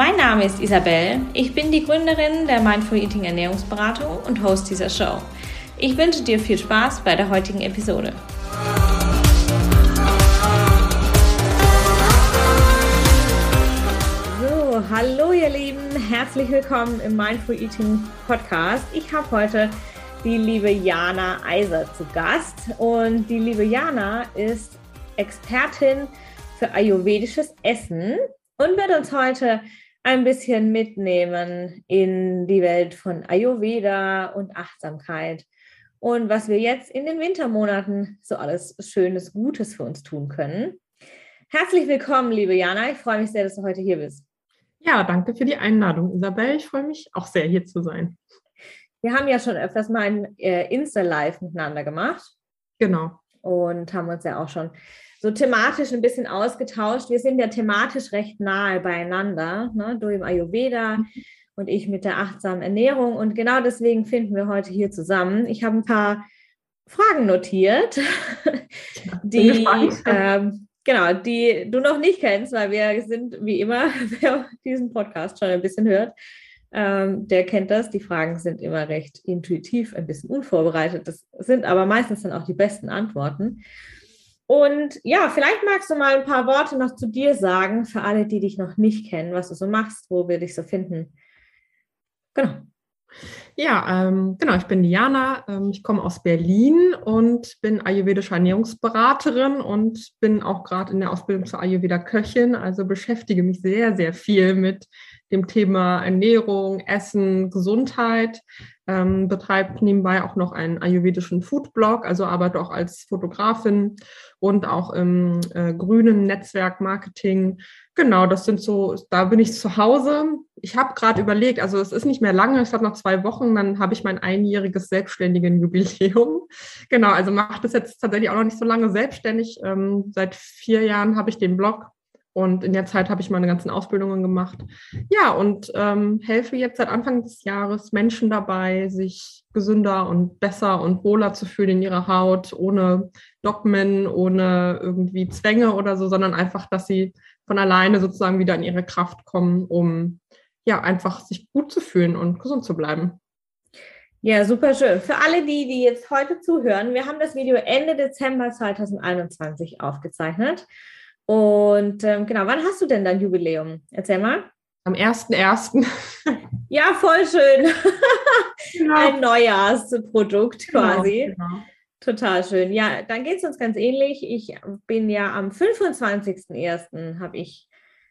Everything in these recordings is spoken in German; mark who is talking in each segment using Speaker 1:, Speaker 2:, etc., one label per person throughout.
Speaker 1: Mein Name ist Isabel. Ich bin die Gründerin der Mindful Eating Ernährungsberatung und Host dieser Show. Ich wünsche dir viel Spaß bei der heutigen Episode. So, hallo ihr Lieben, herzlich willkommen im Mindful Eating Podcast. Ich habe heute die liebe Jana Eiser zu Gast und die liebe Jana ist Expertin für ayurvedisches Essen und wird uns heute ein bisschen mitnehmen in die Welt von Ayurveda und Achtsamkeit und was wir jetzt in den Wintermonaten so alles Schönes, Gutes für uns tun können. Herzlich willkommen, liebe Jana. Ich freue mich sehr, dass du heute hier bist.
Speaker 2: Ja, danke für die Einladung, Isabel. Ich freue mich auch sehr, hier zu sein.
Speaker 1: Wir haben ja schon öfters mal ein äh, Insta-Live miteinander gemacht.
Speaker 2: Genau.
Speaker 1: Und haben uns ja auch schon so thematisch ein bisschen ausgetauscht. Wir sind ja thematisch recht nahe beieinander, ne? du im Ayurveda und ich mit der achtsamen Ernährung. Und genau deswegen finden wir heute hier zusammen. Ich habe ein paar Fragen notiert, die, ähm, genau, die du noch nicht kennst, weil wir sind wie immer, wer diesen Podcast schon ein bisschen hört, ähm, der kennt das. Die Fragen sind immer recht intuitiv, ein bisschen unvorbereitet. Das sind aber meistens dann auch die besten Antworten. Und ja, vielleicht magst du mal ein paar Worte noch zu dir sagen, für alle, die dich noch nicht kennen, was du so machst, wo wir dich so finden.
Speaker 2: Genau. Ja, ähm, genau, ich bin Diana, ähm, ich komme aus Berlin und bin ayurvedische Ernährungsberaterin und bin auch gerade in der Ausbildung zur Ayurveda-Köchin, also beschäftige mich sehr, sehr viel mit dem Thema Ernährung, Essen, Gesundheit, ähm, betreibt nebenbei auch noch einen ayurvedischen Foodblog, also arbeite auch als Fotografin und auch im äh, grünen Netzwerk Marketing. Genau, das sind so, da bin ich zu Hause. Ich habe gerade überlegt, also es ist nicht mehr lange, es hat noch zwei Wochen, dann habe ich mein einjähriges selbstständigen Jubiläum. Genau, also mache das jetzt tatsächlich auch noch nicht so lange selbstständig. Ähm, seit vier Jahren habe ich den Blog und in der Zeit habe ich meine ganzen Ausbildungen gemacht. Ja, und ähm, helfe jetzt seit Anfang des Jahres Menschen dabei, sich gesünder und besser und wohler zu fühlen in ihrer Haut, ohne Dogmen, ohne irgendwie Zwänge oder so, sondern einfach, dass sie von alleine sozusagen wieder in ihre Kraft kommen, um ja einfach sich gut zu fühlen und gesund zu bleiben.
Speaker 1: Ja, super schön. Für alle die, die jetzt heute zuhören, wir haben das Video Ende Dezember 2021 aufgezeichnet. Und ähm, genau, wann hast du denn dein Jubiläum? Erzähl mal.
Speaker 2: Am 1.1.
Speaker 1: ja, voll schön. Genau. Ein Neujahrsprodukt genau, quasi. Genau, genau. Total schön. Ja, dann geht es uns ganz ähnlich. Ich bin ja am 25.01. habe ich,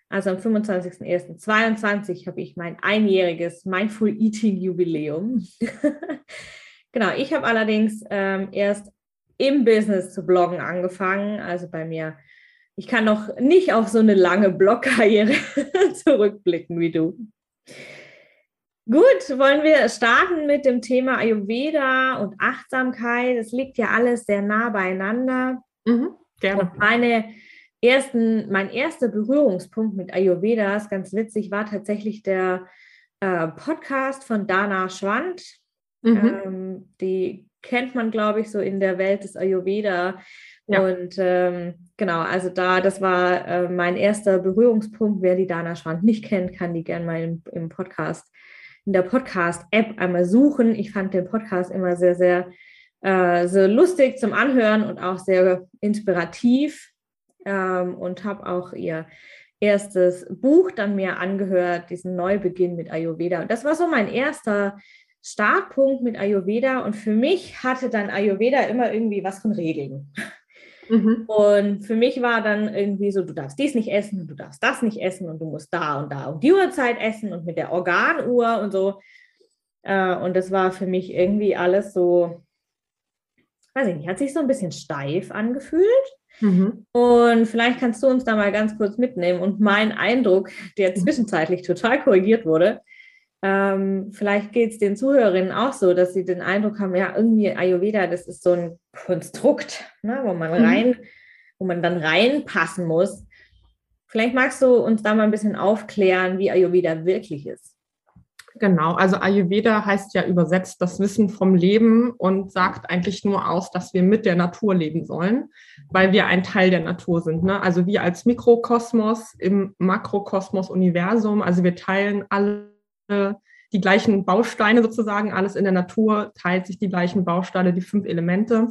Speaker 1: also am 25.01.22 habe ich mein einjähriges Mindful Eating Jubiläum. genau, ich habe allerdings ähm, erst im Business zu bloggen angefangen. Also bei mir ich kann noch nicht auf so eine lange Blogkarriere zurückblicken wie du. Gut, wollen wir starten mit dem Thema Ayurveda und Achtsamkeit. Es liegt ja alles sehr nah beieinander. Mhm, gerne. Und meine ersten, mein erster Berührungspunkt mit Ayurveda, ist ganz witzig, war tatsächlich der äh, Podcast von Dana Schwand. Mhm. Ähm, die kennt man, glaube ich, so in der Welt des Ayurveda ja. Und ähm, genau, also da, das war äh, mein erster Berührungspunkt. Wer die Dana Schwand nicht kennt, kann die gerne mal im, im Podcast, in der Podcast-App einmal suchen. Ich fand den Podcast immer sehr, sehr äh, so lustig zum Anhören und auch sehr inspirativ ähm, und habe auch ihr erstes Buch dann mir angehört, diesen Neubeginn mit Ayurveda. Und das war so mein erster Startpunkt mit Ayurveda. Und für mich hatte dann Ayurveda immer irgendwie was von Regeln. Mhm. Und für mich war dann irgendwie so, du darfst dies nicht essen, du darfst das nicht essen und du musst da und da um die Uhrzeit essen und mit der Organuhr und so. Äh, und das war für mich irgendwie alles so, weiß ich nicht, hat sich so ein bisschen steif angefühlt. Mhm. Und vielleicht kannst du uns da mal ganz kurz mitnehmen und mein Eindruck, der zwischenzeitlich total korrigiert wurde, ähm, vielleicht geht es den Zuhörerinnen auch so, dass sie den Eindruck haben, ja, irgendwie Ayurveda, das ist so ein Konstrukt, ne, wo man mhm. rein, wo man dann reinpassen muss. Vielleicht magst du uns da mal ein bisschen aufklären, wie Ayurveda wirklich ist.
Speaker 2: Genau, also Ayurveda heißt ja übersetzt das Wissen vom Leben und sagt eigentlich nur aus, dass wir mit der Natur leben sollen, weil wir ein Teil der Natur sind. Ne? Also wir als Mikrokosmos im Makrokosmos-Universum, also wir teilen alle die gleichen Bausteine sozusagen, alles in der Natur teilt sich die gleichen Bausteine, die fünf Elemente.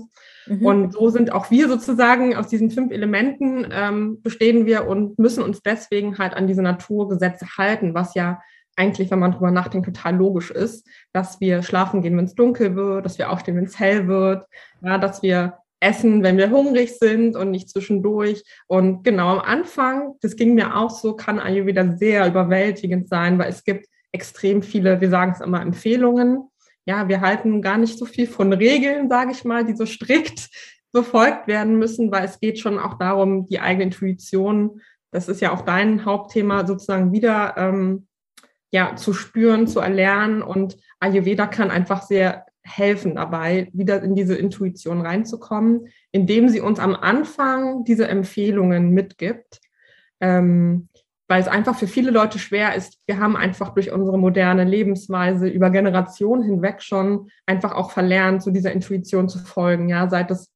Speaker 2: Mhm. Und so sind auch wir sozusagen aus diesen fünf Elementen ähm, bestehen wir und müssen uns deswegen halt an diese Naturgesetze halten, was ja eigentlich, wenn man drüber nachdenkt, total logisch ist, dass wir schlafen gehen, wenn es dunkel wird, dass wir aufstehen, wenn es hell wird, ja, dass wir essen, wenn wir hungrig sind und nicht zwischendurch. Und genau am Anfang, das ging mir auch so, kann Ayurveda sehr überwältigend sein, weil es gibt extrem viele, wir sagen es immer, Empfehlungen. Ja, wir halten gar nicht so viel von Regeln, sage ich mal, die so strikt befolgt werden müssen, weil es geht schon auch darum, die eigene Intuition, das ist ja auch dein Hauptthema, sozusagen wieder ähm, ja, zu spüren, zu erlernen. Und Ayurveda kann einfach sehr helfen dabei, wieder in diese Intuition reinzukommen, indem sie uns am Anfang diese Empfehlungen mitgibt. Ähm, weil es einfach für viele Leute schwer ist. Wir haben einfach durch unsere moderne Lebensweise über Generationen hinweg schon einfach auch verlernt, zu dieser Intuition zu folgen. Ja, seit es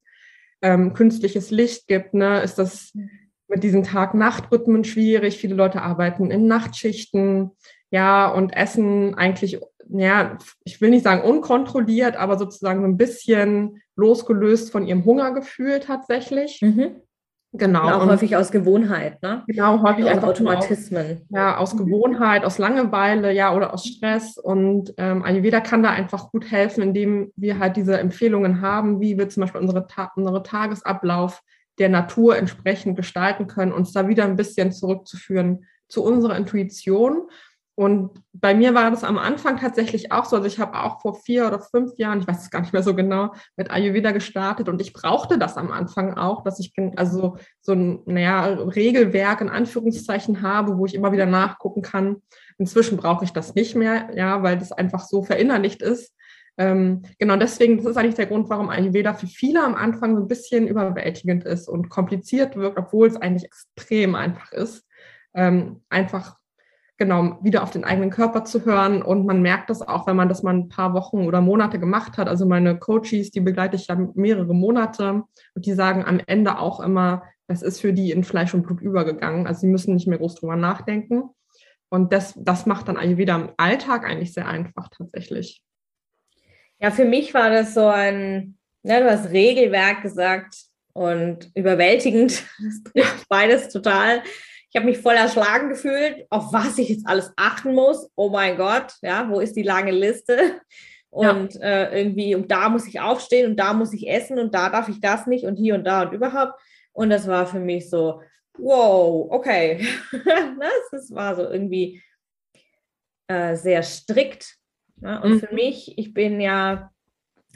Speaker 2: ähm, künstliches Licht gibt, ne, ist das mit diesen Tag-Nacht-Rhythmen schwierig. Viele Leute arbeiten in Nachtschichten ja, und essen eigentlich, ja, ich will nicht sagen unkontrolliert, aber sozusagen so ein bisschen losgelöst von ihrem Hungergefühl tatsächlich.
Speaker 1: Mhm. Genau. Und auch und häufig aus Gewohnheit, ne?
Speaker 2: Genau, häufig
Speaker 1: aus Automatismen.
Speaker 2: Aus, ja, aus Gewohnheit, aus Langeweile, ja, oder aus Stress. Und ähm, Ayurveda kann da einfach gut helfen, indem wir halt diese Empfehlungen haben, wie wir zum Beispiel unsere, Ta unsere Tagesablauf der Natur entsprechend gestalten können, uns da wieder ein bisschen zurückzuführen zu unserer Intuition und bei mir war das am Anfang tatsächlich auch so. Also ich habe auch vor vier oder fünf Jahren, ich weiß es gar nicht mehr so genau, mit Ayurveda gestartet und ich brauchte das am Anfang auch, dass ich also so ein naja, Regelwerk in Anführungszeichen habe, wo ich immer wieder nachgucken kann. Inzwischen brauche ich das nicht mehr, ja, weil das einfach so verinnerlicht ist. Ähm, genau deswegen, das ist eigentlich der Grund, warum Ayurveda für viele am Anfang so ein bisschen überwältigend ist und kompliziert wirkt, obwohl es eigentlich extrem einfach ist. Ähm, einfach genau, wieder auf den eigenen Körper zu hören. Und man merkt das auch, wenn man das mal ein paar Wochen oder Monate gemacht hat. Also meine Coaches, die begleite ich ja mehrere Monate und die sagen am Ende auch immer, das ist für die in Fleisch und Blut übergegangen. Also sie müssen nicht mehr groß drüber nachdenken. Und das, das macht dann Ayurveda im Alltag eigentlich sehr einfach tatsächlich.
Speaker 1: Ja, für mich war das so ein, ja, du hast Regelwerk gesagt und überwältigend. Das trifft beides total. Ich habe mich voll erschlagen gefühlt, auf was ich jetzt alles achten muss. Oh mein Gott, ja, wo ist die lange Liste? Und ja. äh, irgendwie, und da muss ich aufstehen und da muss ich essen und da darf ich das nicht und hier und da und überhaupt. Und das war für mich so, wow, okay. das war so irgendwie äh, sehr strikt. Ja? Und mhm. für mich, ich bin ja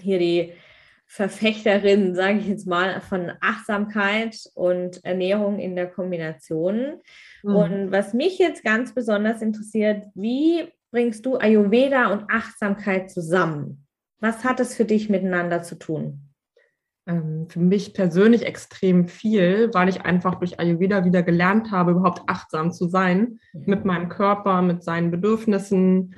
Speaker 1: hier die Verfechterin, sage ich jetzt mal, von Achtsamkeit und Ernährung in der Kombination. Mhm. Und was mich jetzt ganz besonders interessiert, wie bringst du Ayurveda und Achtsamkeit zusammen? Was hat es für dich miteinander zu tun?
Speaker 2: Ähm, für mich persönlich extrem viel, weil ich einfach durch Ayurveda wieder gelernt habe, überhaupt achtsam zu sein mit meinem Körper, mit seinen Bedürfnissen,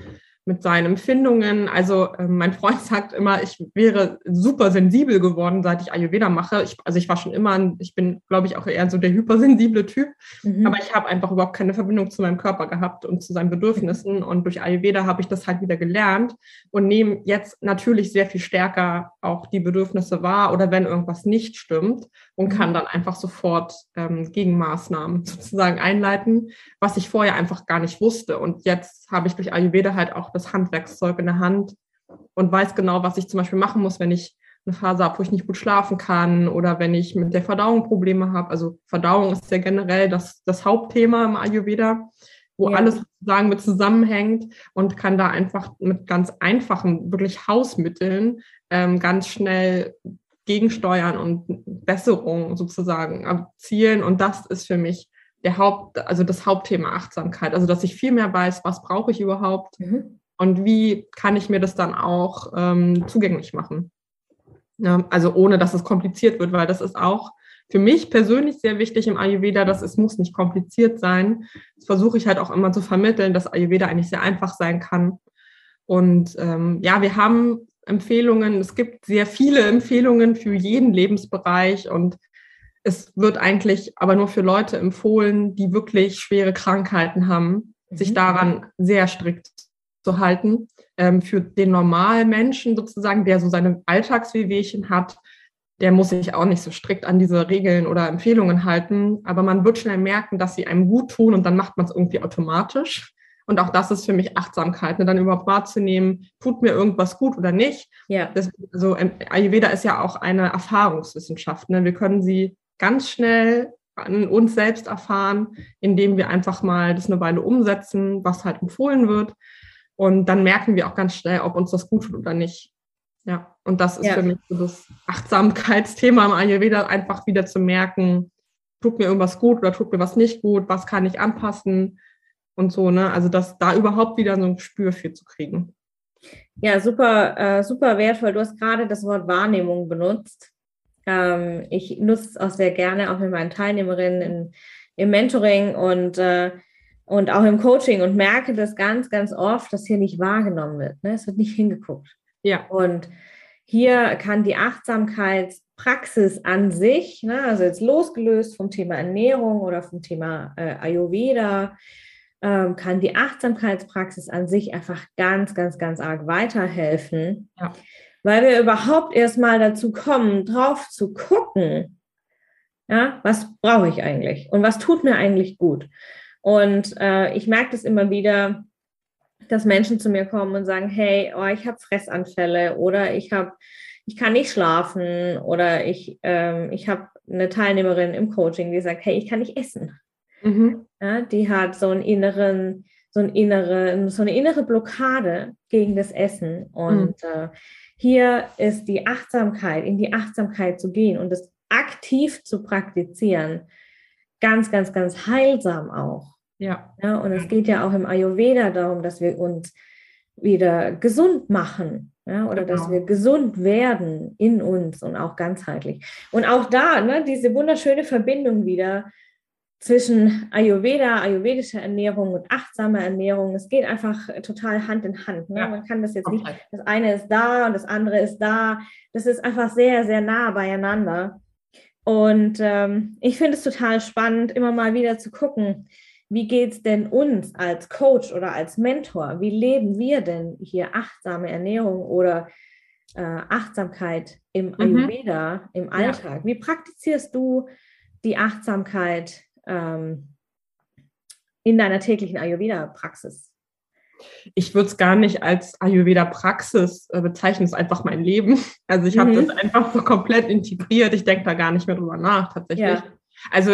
Speaker 2: mit seinen Empfindungen. Also äh, mein Freund sagt immer, ich wäre super sensibel geworden, seit ich Ayurveda mache. Ich, also ich war schon immer, ich bin, glaube ich, auch eher so der hypersensible Typ, mhm. aber ich habe einfach überhaupt keine Verbindung zu meinem Körper gehabt und zu seinen Bedürfnissen. Und durch Ayurveda habe ich das halt wieder gelernt und nehme jetzt natürlich sehr viel stärker auch die Bedürfnisse wahr oder wenn irgendwas nicht stimmt und kann mhm. dann einfach sofort ähm, Gegenmaßnahmen sozusagen einleiten, was ich vorher einfach gar nicht wusste. Und jetzt habe ich durch Ayurveda halt auch das Handwerkszeug in der Hand und weiß genau, was ich zum Beispiel machen muss, wenn ich eine Phase habe, wo ich nicht gut schlafen kann oder wenn ich mit der Verdauung Probleme habe. Also Verdauung ist ja generell das, das Hauptthema im Ayurveda, wo ja. alles sozusagen mit zusammenhängt und kann da einfach mit ganz einfachen, wirklich Hausmitteln ähm, ganz schnell gegensteuern und Besserung sozusagen erzielen. Und das ist für mich der Haupt, also das Hauptthema Achtsamkeit. Also dass ich viel mehr weiß, was brauche ich überhaupt mhm. und wie kann ich mir das dann auch ähm, zugänglich machen. Ja, also ohne dass es kompliziert wird, weil das ist auch für mich persönlich sehr wichtig im Ayurveda, dass es muss nicht kompliziert sein. Das versuche ich halt auch immer zu vermitteln, dass Ayurveda eigentlich sehr einfach sein kann. Und ähm, ja, wir haben Empfehlungen. Es gibt sehr viele Empfehlungen für jeden Lebensbereich und es wird eigentlich aber nur für Leute empfohlen, die wirklich schwere Krankheiten haben, mhm. sich daran sehr strikt zu halten. Ähm, für den normalen Menschen sozusagen, der so seine Alltagswehwehchen hat, der muss sich auch nicht so strikt an diese Regeln oder Empfehlungen halten. Aber man wird schnell merken, dass sie einem gut tun und dann macht man es irgendwie automatisch. Und auch das ist für mich Achtsamkeit, ne? dann überhaupt wahrzunehmen, tut mir irgendwas gut oder nicht. Ja. Das, also Ayurveda ist ja auch eine Erfahrungswissenschaft. Ne? Wir können sie ganz schnell an uns selbst erfahren, indem wir einfach mal das eine Weile umsetzen, was halt empfohlen wird. Und dann merken wir auch ganz schnell, ob uns das gut tut oder nicht. Ja, und das ist ja. für mich so das Achtsamkeitsthema im Ayurveda, einfach wieder zu merken, tut mir irgendwas gut oder tut mir was nicht gut, was kann ich anpassen und so, ne? Also dass da überhaupt wieder so ein Gespür für zu kriegen.
Speaker 1: Ja, super, äh, super wertvoll. Du hast gerade das Wort Wahrnehmung benutzt. Ähm, ich nutze es auch sehr gerne, auch mit meinen Teilnehmerinnen in, im Mentoring und, äh, und auch im Coaching und merke das ganz, ganz oft, dass hier nicht wahrgenommen wird. Ne? Es wird nicht hingeguckt. Ja. Und hier kann die Achtsamkeitspraxis an sich, ne, also jetzt losgelöst vom Thema Ernährung oder vom Thema äh, Ayurveda, ähm, kann die Achtsamkeitspraxis an sich einfach ganz, ganz, ganz arg weiterhelfen, ja. weil wir überhaupt erstmal dazu kommen, drauf zu gucken, ja, was brauche ich eigentlich und was tut mir eigentlich gut. Und äh, ich merke das immer wieder, dass Menschen zu mir kommen und sagen, hey, oh, ich habe Fressanfälle oder ich habe, ich kann nicht schlafen oder ich, ähm, ich habe eine Teilnehmerin im Coaching, die sagt, hey, ich kann nicht essen. Mhm. Ja, die hat so einen inneren, so, einen inneren, so eine innere Blockade gegen das Essen. Und mhm. äh, hier ist die Achtsamkeit, in die Achtsamkeit zu gehen und das aktiv zu praktizieren, ganz, ganz, ganz heilsam auch. Ja. ja. Und es geht ja auch im Ayurveda darum, dass wir uns wieder gesund machen. Ja, oder genau. dass wir gesund werden in uns und auch ganzheitlich. Und auch da, ne, diese wunderschöne Verbindung wieder zwischen Ayurveda, ayurvedischer Ernährung und achtsamer Ernährung. Es geht einfach total Hand in Hand. Ne? Ja. Man kann das jetzt nicht, das eine ist da und das andere ist da. Das ist einfach sehr, sehr nah beieinander. Und ähm, ich finde es total spannend, immer mal wieder zu gucken, wie geht es denn uns als Coach oder als Mentor? Wie leben wir denn hier achtsame Ernährung oder äh, Achtsamkeit im mhm. Ayurveda, mhm. im Alltag? Ja. Wie praktizierst du die Achtsamkeit ähm, in deiner täglichen Ayurveda-Praxis?
Speaker 2: Ich würde es gar nicht als Ayurveda-Praxis äh, bezeichnen, es ist einfach mein Leben. Also ich habe mhm. das einfach so komplett integriert. Ich denke da gar nicht mehr drüber nach, tatsächlich. Ja. Also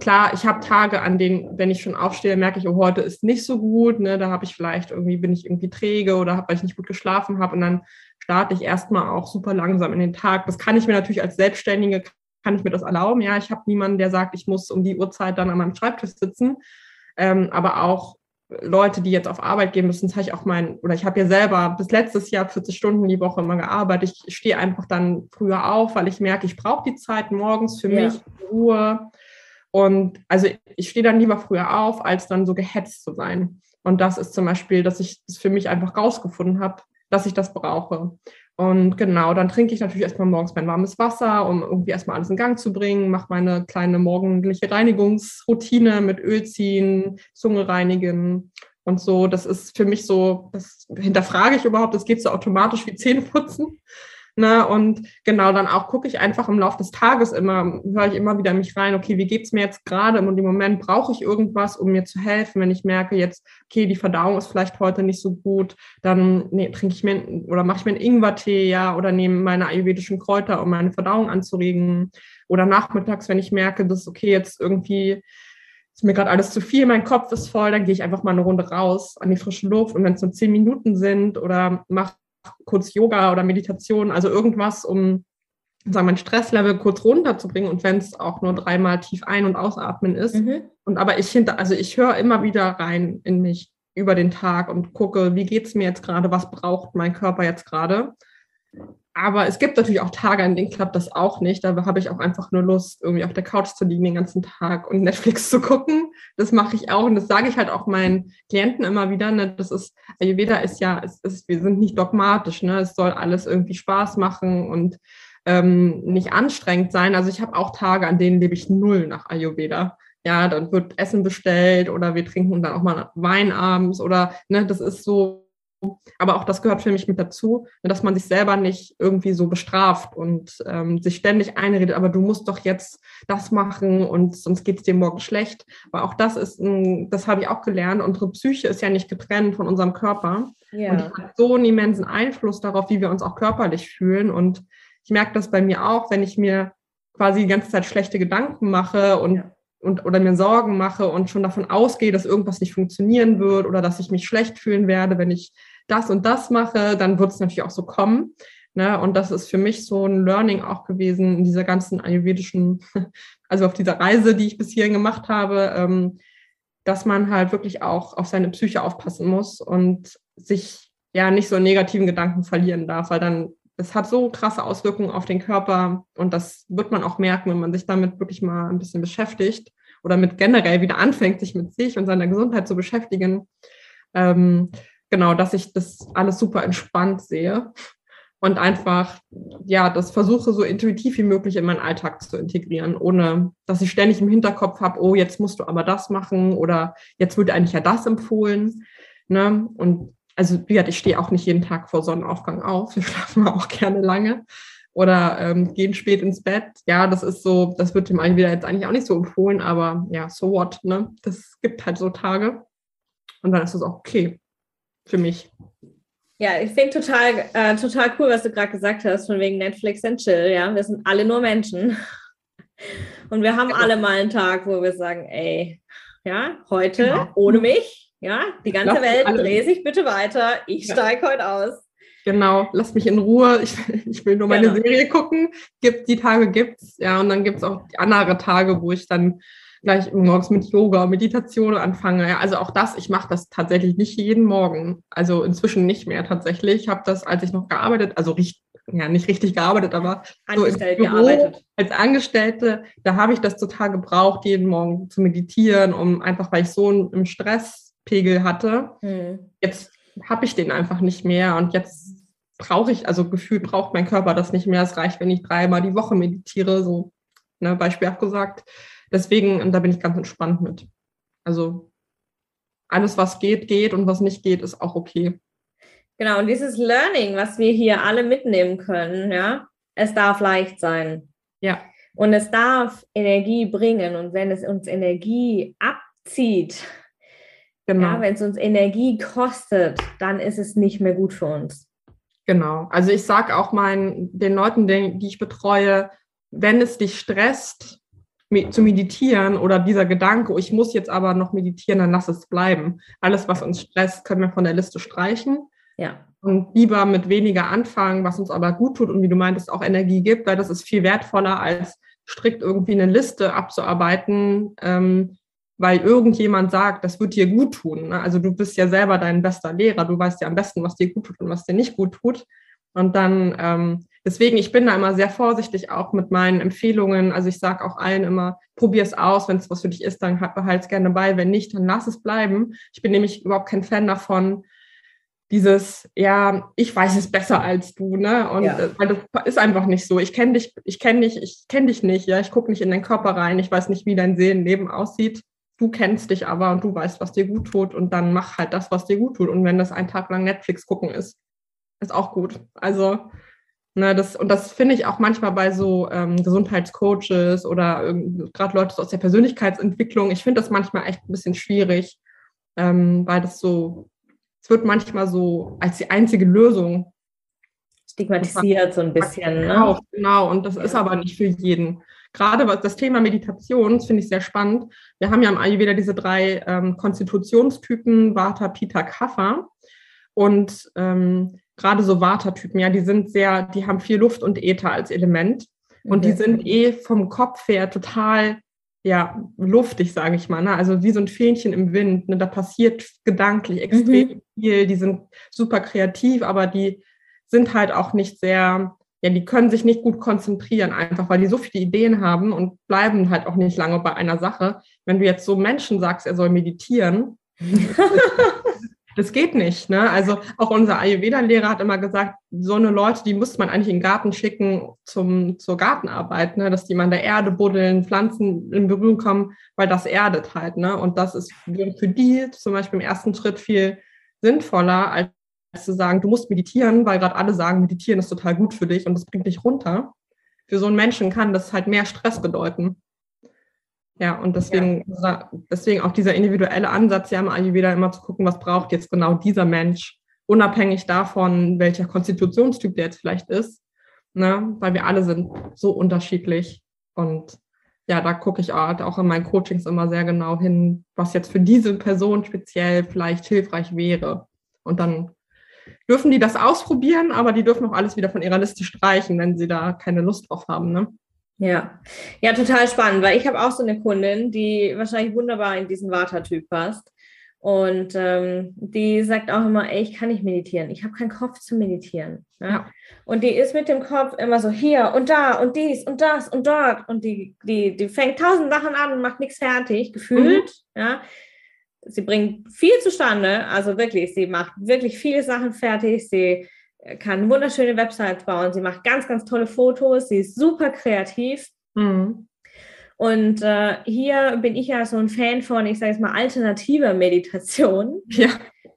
Speaker 2: klar, ich habe Tage, an denen, wenn ich schon aufstehe, merke ich, oh, heute ist nicht so gut. Ne? Da habe ich vielleicht irgendwie, bin ich irgendwie träge oder habe, weil ich nicht gut geschlafen habe. Und dann starte ich erstmal auch super langsam in den Tag. Das kann ich mir natürlich als Selbstständige kann ich mir das erlauben. Ja, ich habe niemanden, der sagt, ich muss um die Uhrzeit dann an meinem Schreibtisch sitzen. Ähm, aber auch Leute, die jetzt auf Arbeit gehen müssen, das habe ich auch mein, oder ich habe ja selber bis letztes Jahr 40 Stunden die Woche immer gearbeitet. Ich stehe einfach dann früher auf, weil ich merke, ich brauche die Zeit morgens für ja. mich, Ruhe. Und also ich stehe dann lieber früher auf, als dann so gehetzt zu sein. Und das ist zum Beispiel, dass ich das für mich einfach rausgefunden habe, dass ich das brauche. Und genau, dann trinke ich natürlich erstmal morgens mein warmes Wasser, um irgendwie erstmal alles in Gang zu bringen, mache meine kleine morgendliche Reinigungsroutine mit Öl ziehen, Zunge reinigen und so. Das ist für mich so, das hinterfrage ich überhaupt, das geht so automatisch wie Zähneputzen. Ne? Und genau, dann auch gucke ich einfach im Laufe des Tages immer, höre ich immer wieder mich rein, okay, wie geht's mir jetzt gerade? Und im Moment brauche ich irgendwas, um mir zu helfen. Wenn ich merke jetzt, okay, die Verdauung ist vielleicht heute nicht so gut, dann nee, trinke ich mir oder mache ich mir einen Ingwertee, ja, oder nehme meine ayurvedischen Kräuter, um meine Verdauung anzuregen. Oder nachmittags, wenn ich merke, dass okay, jetzt irgendwie ist mir gerade alles zu viel, mein Kopf ist voll, dann gehe ich einfach mal eine Runde raus an die frische Luft und wenn es nur zehn Minuten sind oder mache kurz Yoga oder Meditation, also irgendwas, um sagen, mein Stresslevel kurz runterzubringen und wenn es auch nur dreimal tief ein- und ausatmen ist. Mhm. Und aber ich hinter, also ich höre immer wieder rein in mich über den Tag und gucke, wie geht es mir jetzt gerade, was braucht mein Körper jetzt gerade. Aber es gibt natürlich auch Tage, an denen klappt das auch nicht. Da habe ich auch einfach nur Lust, irgendwie auf der Couch zu liegen den ganzen Tag und Netflix zu gucken. Das mache ich auch und das sage ich halt auch meinen Klienten immer wieder. Ne? Das ist, Ayurveda ist ja, es ist, wir sind nicht dogmatisch. Ne? Es soll alles irgendwie Spaß machen und ähm, nicht anstrengend sein. Also ich habe auch Tage, an denen lebe ich null nach Ayurveda. Ja, dann wird Essen bestellt oder wir trinken dann auch mal Wein abends oder ne, das ist so, aber auch das gehört für mich mit dazu, dass man sich selber nicht irgendwie so bestraft und ähm, sich ständig einredet, aber du musst doch jetzt das machen und sonst geht es dir morgen schlecht. Aber auch das ist, ein, das habe ich auch gelernt, unsere Psyche ist ja nicht getrennt von unserem Körper ja. und die hat so einen immensen Einfluss darauf, wie wir uns auch körperlich fühlen und ich merke das bei mir auch, wenn ich mir quasi die ganze Zeit schlechte Gedanken mache und, ja. und oder mir Sorgen mache und schon davon ausgehe, dass irgendwas nicht funktionieren wird oder dass ich mich schlecht fühlen werde, wenn ich das und das mache, dann wird es natürlich auch so kommen. Ne? Und das ist für mich so ein Learning auch gewesen in dieser ganzen ayurvedischen, also auf dieser Reise, die ich bis hierhin gemacht habe, ähm, dass man halt wirklich auch auf seine Psyche aufpassen muss und sich ja nicht so negativen Gedanken verlieren darf, weil dann es hat so krasse Auswirkungen auf den Körper und das wird man auch merken, wenn man sich damit wirklich mal ein bisschen beschäftigt oder mit generell wieder anfängt, sich mit sich und seiner Gesundheit zu beschäftigen. Ähm, genau, dass ich das alles super entspannt sehe und einfach, ja, das versuche so intuitiv wie möglich in meinen Alltag zu integrieren, ohne dass ich ständig im Hinterkopf habe, oh, jetzt musst du aber das machen oder jetzt wird eigentlich ja das empfohlen. Ne? Und also wie gesagt, ich stehe auch nicht jeden Tag vor Sonnenaufgang auf. Wir schlafen auch gerne lange oder ähm, gehen spät ins Bett. Ja, das ist so, das wird dem einen wieder jetzt eigentlich auch nicht so empfohlen, aber ja, so what, ne? Das gibt halt so Tage. Und dann ist das auch okay für mich.
Speaker 1: Ja, ich finde total, äh, total cool, was du gerade gesagt hast, von wegen Netflix and Chill. Ja, wir sind alle nur Menschen. Und wir haben ja. alle mal einen Tag, wo wir sagen, ey, ja, heute genau. ohne mich ja, die ganze Lass Welt, dreh sich bitte weiter. Ich ja. steige heute aus.
Speaker 2: Genau, lass mich in Ruhe. Ich, ich will nur meine genau. Serie gucken. Gibt, die Tage gibt's, ja, und dann gibt es auch andere Tage, wo ich dann gleich morgens mit Yoga, Meditation anfange. Ja, also auch das, ich mache das tatsächlich nicht jeden Morgen. Also inzwischen nicht mehr tatsächlich. Ich habe das, als ich noch gearbeitet, also richtig, ja, nicht richtig gearbeitet, aber so im Büro, gearbeitet. als Angestellte, da habe ich das total gebraucht, jeden Morgen zu meditieren, um einfach, weil ich so im Stress Pegel hatte. Mhm. Jetzt habe ich den einfach nicht mehr und jetzt brauche ich, also gefühlt braucht mein Körper das nicht mehr. Es reicht, wenn ich dreimal die Woche meditiere, so ne, beispielhaft gesagt. Deswegen, und da bin ich ganz entspannt mit. Also alles, was geht, geht und was nicht geht, ist auch okay.
Speaker 1: Genau, und dieses Learning, was wir hier alle mitnehmen können, ja, es darf leicht sein.
Speaker 2: Ja.
Speaker 1: Und es darf Energie bringen. Und wenn es uns Energie abzieht, Genau. Ja, wenn es uns Energie kostet, dann ist es nicht mehr gut für uns.
Speaker 2: Genau. Also ich sage auch meinen, den Leuten, die, die ich betreue, wenn es dich stresst, zu meditieren oder dieser Gedanke, oh, ich muss jetzt aber noch meditieren, dann lass es bleiben. Alles, was uns stresst, können wir von der Liste streichen.
Speaker 1: Ja.
Speaker 2: Und lieber mit weniger anfangen, was uns aber gut tut und wie du meintest, auch Energie gibt, weil das ist viel wertvoller, als strikt irgendwie eine Liste abzuarbeiten, ähm, weil irgendjemand sagt, das wird dir gut tun. Ne? Also du bist ja selber dein bester Lehrer, du weißt ja am besten, was dir gut tut und was dir nicht gut tut. Und dann, ähm, deswegen, ich bin da immer sehr vorsichtig auch mit meinen Empfehlungen. Also ich sage auch allen immer, probier es aus, wenn es was für dich ist, dann behalt es gerne bei. Wenn nicht, dann lass es bleiben. Ich bin nämlich überhaupt kein Fan davon, dieses, ja, ich weiß es besser als du, ne? Und ja. weil das ist einfach nicht so. Ich kenne dich, ich kenne dich, ich kenne dich nicht, ja, ich gucke nicht in deinen Körper rein, ich weiß nicht, wie dein Seelenleben aussieht du kennst dich aber und du weißt, was dir gut tut und dann mach halt das, was dir gut tut. Und wenn das ein Tag lang Netflix gucken ist, ist auch gut. Also, ne, das, und das finde ich auch manchmal bei so ähm, Gesundheitscoaches oder gerade Leute aus der Persönlichkeitsentwicklung. Ich finde das manchmal echt ein bisschen schwierig, ähm, weil das so, es wird manchmal so als die einzige Lösung
Speaker 1: stigmatisiert so ein bisschen.
Speaker 2: Ne? Genau, und das ja. ist aber nicht für jeden gerade was das Thema Meditation, das finde ich sehr spannend. Wir haben ja im Ayurveda diese drei ähm, Konstitutionstypen, Vata, Pitta, Kapha. Und ähm, gerade so Vata-Typen, ja, die sind sehr, die haben viel Luft und Äther als Element. Und die sind eh vom Kopf her total ja, luftig, sage ich mal. Ne? Also wie so ein Fähnchen im Wind. Ne? Da passiert gedanklich extrem mhm. viel. Die sind super kreativ, aber die sind halt auch nicht sehr, ja, die können sich nicht gut konzentrieren, einfach weil die so viele Ideen haben und bleiben halt auch nicht lange bei einer Sache. Wenn du jetzt so Menschen sagst, er soll meditieren, Das geht nicht. Ne? Also auch unser Ayurveda-Lehrer hat immer gesagt, so eine Leute, die muss man eigentlich in den Garten schicken zum, zur Gartenarbeit, ne? dass die mal in der Erde buddeln, Pflanzen in Berührung kommen, weil das erdet halt. Ne? Und das ist für die zum Beispiel im ersten Schritt viel sinnvoller, als zu sagen, du musst meditieren, weil gerade alle sagen, meditieren ist total gut für dich und das bringt dich runter. Für so einen Menschen kann das halt mehr Stress bedeuten. Ja, und deswegen, ja. deswegen auch dieser individuelle Ansatz, ja, im Ayurveda immer zu gucken, was braucht jetzt genau dieser Mensch, unabhängig davon, welcher Konstitutionstyp der jetzt vielleicht ist, ne? weil wir alle sind so unterschiedlich. Und ja, da gucke ich auch in meinen Coachings immer sehr genau hin, was jetzt für diese Person speziell vielleicht hilfreich wäre. Und dann dürfen die das ausprobieren, aber die dürfen auch alles wieder von ihrer Liste streichen, wenn sie da keine Lust drauf haben. Ne?
Speaker 1: Ja, ja, total spannend, weil ich habe auch so eine Kundin, die wahrscheinlich wunderbar in diesen Vata-Typ passt. Und ähm, die sagt auch immer, ey, ich kann nicht meditieren, ich habe keinen Kopf zu meditieren. Ja? ja? Und die ist mit dem Kopf immer so hier und da und dies und das und dort. Und die, die, die fängt tausend Sachen an und macht nichts fertig, gefühlt. Mhm. Ja? Sie bringt viel zustande, also wirklich, sie macht wirklich viele Sachen fertig. Sie kann wunderschöne Websites bauen, sie macht ganz, ganz tolle Fotos, sie ist super kreativ. Mhm. Und äh, hier bin ich ja so ein Fan von, ich sage jetzt mal, alternativer Meditation. Ja.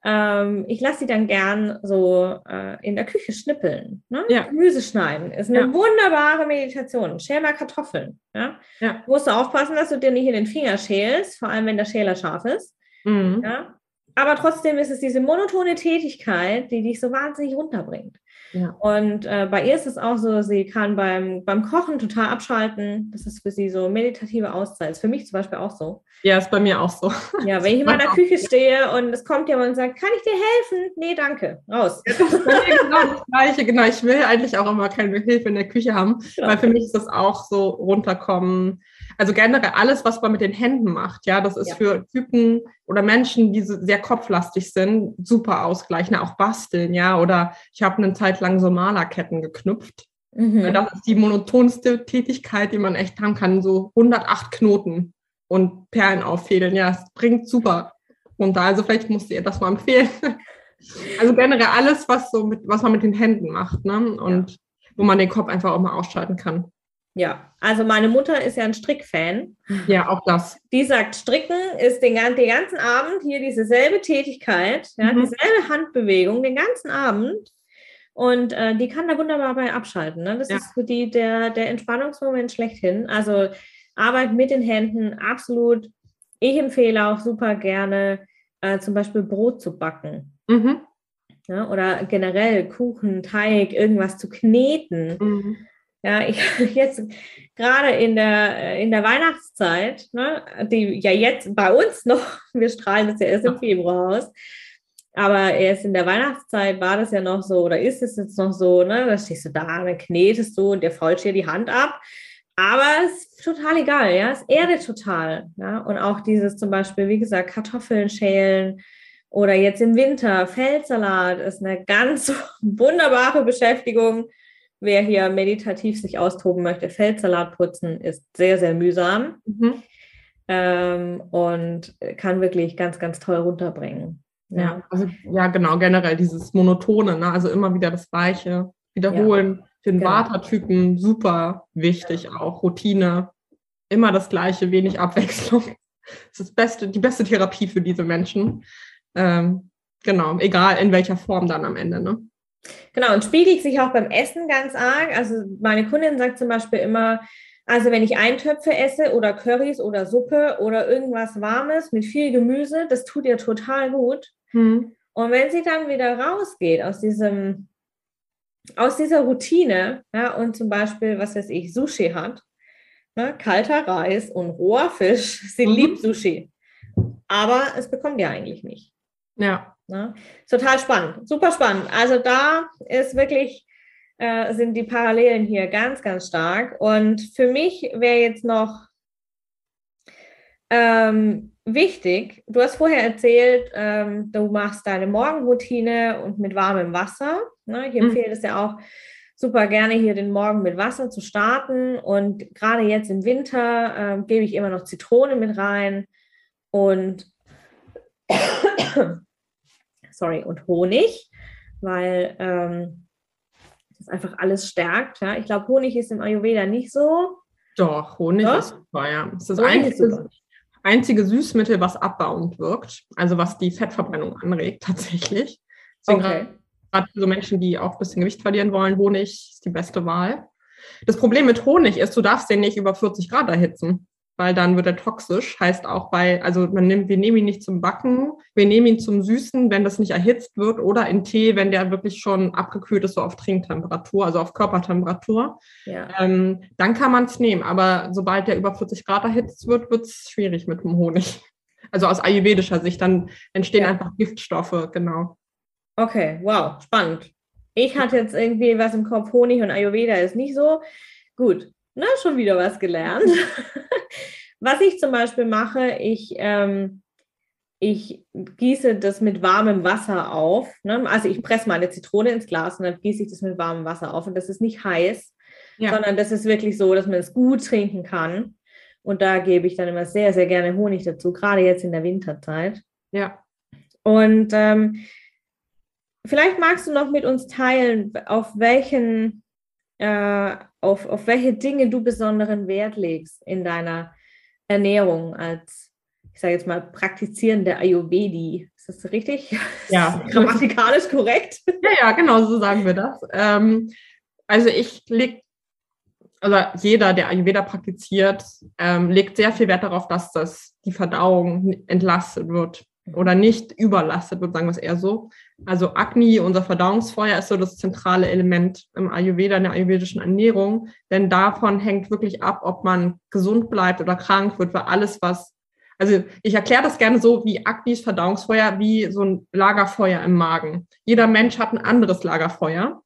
Speaker 1: Ähm, ich lasse sie dann gern so äh, in der Küche schnippeln. Ne? Ja. Gemüse schneiden. Ist eine ja. wunderbare Meditation. Schäl mal Kartoffeln. Ja? Ja. Musst du aufpassen, dass du dir nicht in den Finger schälst, vor allem wenn der Schäler scharf ist. Mhm. Ja? Aber trotzdem ist es diese monotone Tätigkeit, die dich so wahnsinnig runterbringt. Ja. Und äh, bei ihr ist es auch so, sie kann beim, beim Kochen total abschalten. Das ist für sie so meditative Auszeit. Ist für mich zum Beispiel auch so.
Speaker 2: Ja, ist bei mir auch so.
Speaker 1: Ja, wenn ich in meiner Küche stehe und es kommt jemand und sagt, kann ich dir helfen? Nee, danke. Raus. Ja, das ist
Speaker 2: genau das Gleiche. Genau, ich will eigentlich auch immer keine Hilfe in der Küche haben, ja. weil für mich ist das auch so runterkommen also generell alles, was man mit den Händen macht, ja, das ist ja. für Typen oder Menschen, die sehr kopflastig sind, super Ausgleich. Ne? Auch basteln, ja, oder ich habe eine Zeit lang so Malerketten geknüpft. Mhm. Das ist die monotonste Tätigkeit, die man echt haben kann, so 108 Knoten und Perlen auffädeln. Ja, es bringt super runter. Also vielleicht musst du ihr das mal empfehlen. Also generell alles, was so mit, was man mit den Händen macht, ne? Und ja. wo man den Kopf einfach auch mal ausschalten kann.
Speaker 1: Ja, also meine Mutter ist ja ein Strickfan.
Speaker 2: Ja, auch das.
Speaker 1: Die sagt, Stricken ist den, den ganzen Abend hier dieselbe Tätigkeit, ja, mhm. dieselbe Handbewegung den ganzen Abend. Und äh, die kann da wunderbar bei abschalten. Ne? Das ja. ist für die der, der Entspannungsmoment schlechthin. Also Arbeit mit den Händen, absolut. Ich empfehle auch super gerne, äh, zum Beispiel Brot zu backen. Mhm. Ja, oder generell Kuchen, Teig, irgendwas zu kneten. Mhm ja, ich, jetzt gerade in der, in der Weihnachtszeit, ne, die ja jetzt bei uns noch, wir strahlen das ja erst im Februar aus, aber erst in der Weihnachtszeit war das ja noch so, oder ist es jetzt noch so, ne, da stehst du da, dann knetest du und der fault dir die Hand ab. Aber es ist total egal, ja, es erdet total. Ja? Und auch dieses zum Beispiel, wie gesagt, Kartoffeln schälen oder jetzt im Winter Feldsalat ist eine ganz wunderbare Beschäftigung wer hier meditativ sich austoben möchte, Feldsalat putzen ist sehr, sehr mühsam mhm. ähm, und kann wirklich ganz, ganz toll runterbringen.
Speaker 2: Ja, ja also ja, genau, generell dieses Monotone, ne? also immer wieder das Gleiche wiederholen. Ja, Für den genau. Vata-Typen super wichtig ja. auch, Routine, immer das Gleiche, wenig Abwechslung. Das ist das beste, die beste Therapie für diese Menschen. Ähm, genau, egal in welcher Form dann am Ende. Ne?
Speaker 1: Genau, und spiegelt sich auch beim Essen ganz arg. Also meine Kundin sagt zum Beispiel immer, also wenn ich Eintöpfe esse oder Currys oder Suppe oder irgendwas Warmes mit viel Gemüse, das tut ihr total gut. Hm. Und wenn sie dann wieder rausgeht aus diesem, aus dieser Routine, ja, und zum Beispiel, was weiß ich, Sushi hat, ne, kalter Reis und roher Fisch, sie mhm. liebt Sushi. Aber es bekommt ihr eigentlich nicht.
Speaker 2: Ja.
Speaker 1: Ne? Total spannend, super spannend. Also da ist wirklich äh, sind die Parallelen hier ganz, ganz stark. Und für mich wäre jetzt noch ähm, wichtig, du hast vorher erzählt, ähm, du machst deine Morgenroutine und mit warmem Wasser. Ne? Ich mhm. empfehle es ja auch super gerne, hier den Morgen mit Wasser zu starten. Und gerade jetzt im Winter äh, gebe ich immer noch Zitrone mit rein und sorry, und Honig, weil ähm, das einfach alles stärkt. Ja? Ich glaube, Honig ist im Ayurveda nicht so.
Speaker 2: Doch, Honig Doch? ist super, ja. Das ist das einzige, einzige Süßmittel, was abbauend wirkt, also was die Fettverbrennung anregt tatsächlich. Deswegen okay. gerade für so Menschen, die auch ein bisschen Gewicht verlieren wollen, Honig ist die beste Wahl. Das Problem mit Honig ist, du darfst den nicht über 40 Grad erhitzen weil dann wird er toxisch. Heißt auch bei, also man nimmt, wir nehmen ihn nicht zum Backen, wir nehmen ihn zum Süßen, wenn das nicht erhitzt wird oder in Tee, wenn der wirklich schon abgekühlt ist, so auf Trinktemperatur, also auf Körpertemperatur. Ja. Ähm, dann kann man es nehmen, aber sobald der über 40 Grad erhitzt wird, wird es schwierig mit dem Honig. Also aus ayurvedischer Sicht, dann entstehen ja. einfach Giftstoffe, genau.
Speaker 1: Okay, wow, spannend. Ich hatte jetzt irgendwie was im Kopf, Honig und Ayurveda ist nicht so. Gut, na, schon wieder was gelernt. was ich zum Beispiel mache, ich, ähm, ich gieße das mit warmem Wasser auf. Ne? Also ich presse meine Zitrone ins Glas und dann gieße ich das mit warmem Wasser auf. Und das ist nicht heiß, ja. sondern das ist wirklich so, dass man es gut trinken kann. Und da gebe ich dann immer sehr, sehr gerne Honig dazu, gerade jetzt in der Winterzeit.
Speaker 2: Ja.
Speaker 1: Und ähm, vielleicht magst du noch mit uns teilen, auf welchen äh, auf, auf welche Dinge du besonderen Wert legst in deiner Ernährung als, ich sage jetzt mal, praktizierende Ayurvedi. Ist das richtig?
Speaker 2: Ja.
Speaker 1: Grammatikalisch korrekt?
Speaker 2: Ja, ja, genau, so sagen wir das. Ähm, also ich leg, also jeder, der Ayurveda praktiziert, ähm, legt sehr viel Wert darauf, dass das die Verdauung entlastet wird oder nicht überlastet wird, sagen wir es eher so. Also Agni, unser Verdauungsfeuer, ist so das zentrale Element im Ayurveda, in der ayurvedischen Ernährung, denn davon hängt wirklich ab, ob man gesund bleibt oder krank wird, weil alles, was, also ich erkläre das gerne so wie Agnis Verdauungsfeuer, wie so ein Lagerfeuer im Magen. Jeder Mensch hat ein anderes Lagerfeuer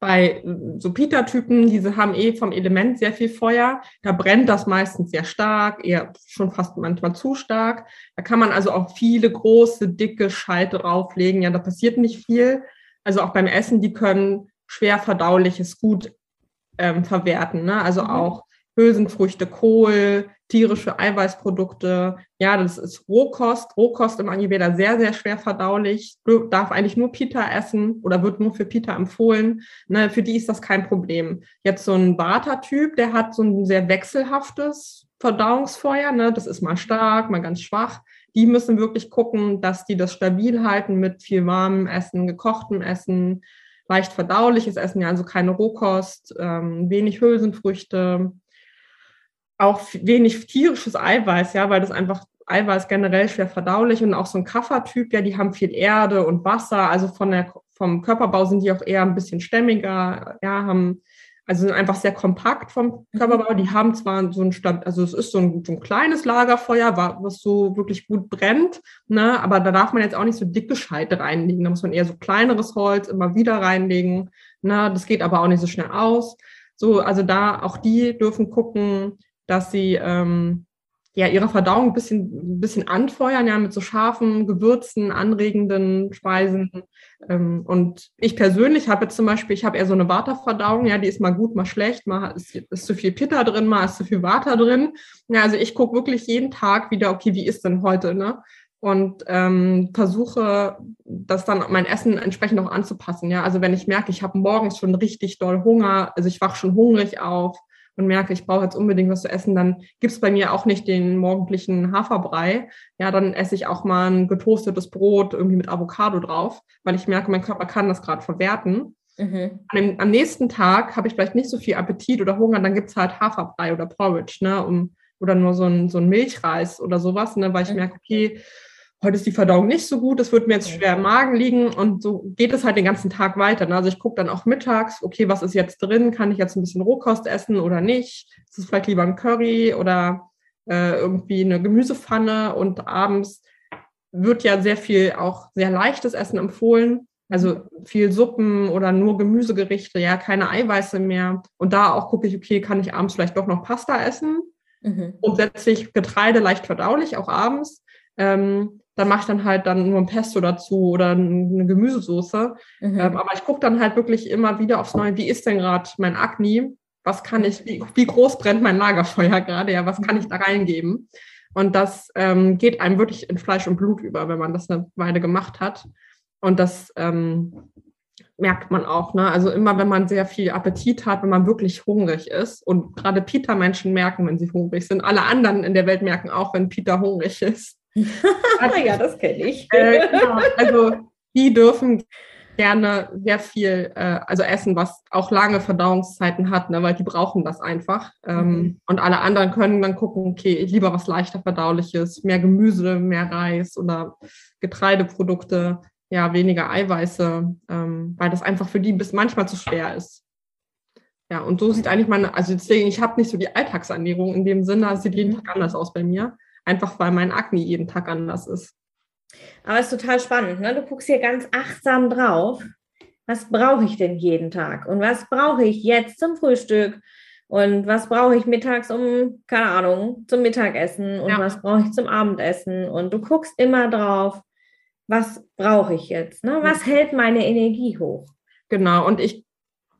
Speaker 2: bei so Pita-Typen, diese haben eh vom Element sehr viel Feuer. Da brennt das meistens sehr stark, eher schon fast manchmal zu stark. Da kann man also auch viele große, dicke Scheite drauflegen. Ja, da passiert nicht viel. Also auch beim Essen, die können schwer verdauliches gut ähm, verwerten. Ne? Also mhm. auch Hülsenfrüchte, Kohl, tierische Eiweißprodukte. Ja, das ist Rohkost. Rohkost im Ayurveda sehr, sehr schwer verdaulich. Darf eigentlich nur Pita essen oder wird nur für Pita empfohlen. Ne, für die ist das kein Problem. Jetzt so ein Vata-Typ, der hat so ein sehr wechselhaftes Verdauungsfeuer. Ne? Das ist mal stark, mal ganz schwach. Die müssen wirklich gucken, dass die das stabil halten mit viel warmem Essen, gekochtem Essen, leicht verdauliches Essen, ja, also keine Rohkost, ähm, wenig Hülsenfrüchte, auch wenig tierisches Eiweiß, ja, weil das einfach Eiweiß generell schwer verdaulich und auch so ein Kaffertyp, ja, die haben viel Erde und Wasser, also von der, vom Körperbau sind die auch eher ein bisschen stämmiger, ja, haben, also sind einfach sehr kompakt vom mhm. Körperbau. Die haben zwar so ein, also es ist so ein, so ein kleines Lagerfeuer, was so wirklich gut brennt, ne, aber da darf man jetzt auch nicht so dicke Scheite reinlegen, da muss man eher so kleineres Holz immer wieder reinlegen, ne, das geht aber auch nicht so schnell aus. So, also da auch die dürfen gucken, dass sie ähm, ja ihre Verdauung ein bisschen, ein bisschen anfeuern, ja, mit so scharfen, gewürzen, anregenden Speisen. Ähm, und ich persönlich habe jetzt zum Beispiel, ich habe eher so eine Vata-Verdauung, ja, die ist mal gut, mal schlecht, mal ist, ist zu viel Pitta drin, mal ist zu viel Vata drin. Ja, also ich gucke wirklich jeden Tag wieder, okay, wie ist denn heute, ne? und ähm, versuche, das dann mein Essen entsprechend auch anzupassen. Ja, also wenn ich merke, ich habe morgens schon richtig doll Hunger, also ich wach schon hungrig auf, und merke, ich brauche jetzt unbedingt was zu essen, dann gibt es bei mir auch nicht den morgendlichen Haferbrei. Ja, dann esse ich auch mal ein getoastetes Brot irgendwie mit Avocado drauf, weil ich merke, mein Körper kann das gerade verwerten. Mhm. Am, am, nächsten Tag habe ich vielleicht nicht so viel Appetit oder Hunger, dann gibt es halt Haferbrei oder Porridge, ne, um, oder nur so ein, so ein Milchreis oder sowas, ne, weil ich mhm. merke, okay, heute ist die Verdauung nicht so gut, es wird mir jetzt schwer im Magen liegen und so geht es halt den ganzen Tag weiter. Ne? Also ich gucke dann auch mittags, okay, was ist jetzt drin? Kann ich jetzt ein bisschen Rohkost essen oder nicht? Ist es vielleicht lieber ein Curry oder äh, irgendwie eine Gemüsepfanne und abends wird ja sehr viel auch sehr leichtes Essen empfohlen. Also viel Suppen oder nur Gemüsegerichte, ja, keine Eiweiße mehr. Und da auch gucke ich, okay, kann ich abends vielleicht doch noch Pasta essen? Mhm. Grundsätzlich Getreide leicht verdaulich, auch abends. Ähm, da mache ich dann halt dann nur ein Pesto dazu oder eine Gemüsesoße. Mhm. Ähm, aber ich gucke dann halt wirklich immer wieder aufs Neue, wie ist denn gerade mein Akne? Was kann ich, wie, wie, groß brennt mein Lagerfeuer gerade? Ja, was kann ich da reingeben? Und das ähm, geht einem wirklich in Fleisch und Blut über, wenn man das eine Weile gemacht hat. Und das ähm, merkt man auch. Ne? Also immer, wenn man sehr viel Appetit hat, wenn man wirklich hungrig ist. Und gerade Peter-Menschen merken, wenn sie hungrig sind. Alle anderen in der Welt merken auch, wenn Peter hungrig ist.
Speaker 1: ja, das kenne ich. Äh,
Speaker 2: genau. Also die dürfen gerne sehr viel, äh, also essen, was auch lange Verdauungszeiten hat, ne, weil die brauchen das einfach. Ähm, mhm. Und alle anderen können dann gucken, okay, lieber was leichter verdauliches, mehr Gemüse, mehr Reis oder Getreideprodukte, ja, weniger Eiweiße, ähm, weil das einfach für die bis manchmal zu schwer ist. Ja, und so sieht eigentlich meine, also deswegen, ich habe nicht so die Alltagsernährung in dem Sinne, es sieht jeden mhm. Tag anders aus bei mir, einfach weil mein Akne jeden Tag anders ist.
Speaker 1: Aber es ist total spannend, ne? Du guckst hier ganz achtsam drauf. Was brauche ich denn jeden Tag? Und was brauche ich jetzt zum Frühstück? Und was brauche ich mittags um, keine Ahnung, zum Mittagessen? Und ja. was brauche ich zum Abendessen? Und du guckst immer drauf, was brauche ich jetzt? Ne? Was hält meine Energie hoch?
Speaker 2: Genau, und ich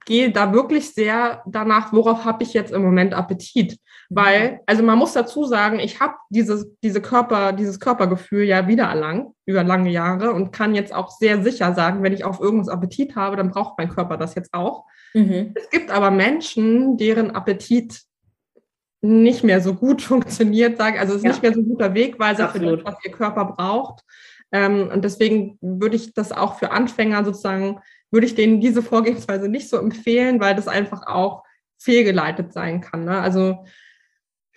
Speaker 2: gehe da wirklich sehr danach, worauf habe ich jetzt im Moment Appetit. Weil, also man muss dazu sagen, ich habe dieses, diese Körper, dieses Körpergefühl ja wiedererlangt über lange Jahre und kann jetzt auch sehr sicher sagen, wenn ich auf irgendwas Appetit habe, dann braucht mein Körper das jetzt auch. Mhm. Es gibt aber Menschen, deren Appetit nicht mehr so gut funktioniert, sage also es ist ja. nicht mehr so ein guter Wegweiser für das, was ihr Körper braucht. Ähm, und deswegen würde ich das auch für Anfänger sozusagen, würde ich denen diese Vorgehensweise nicht so empfehlen, weil das einfach auch fehlgeleitet sein kann. Ne? Also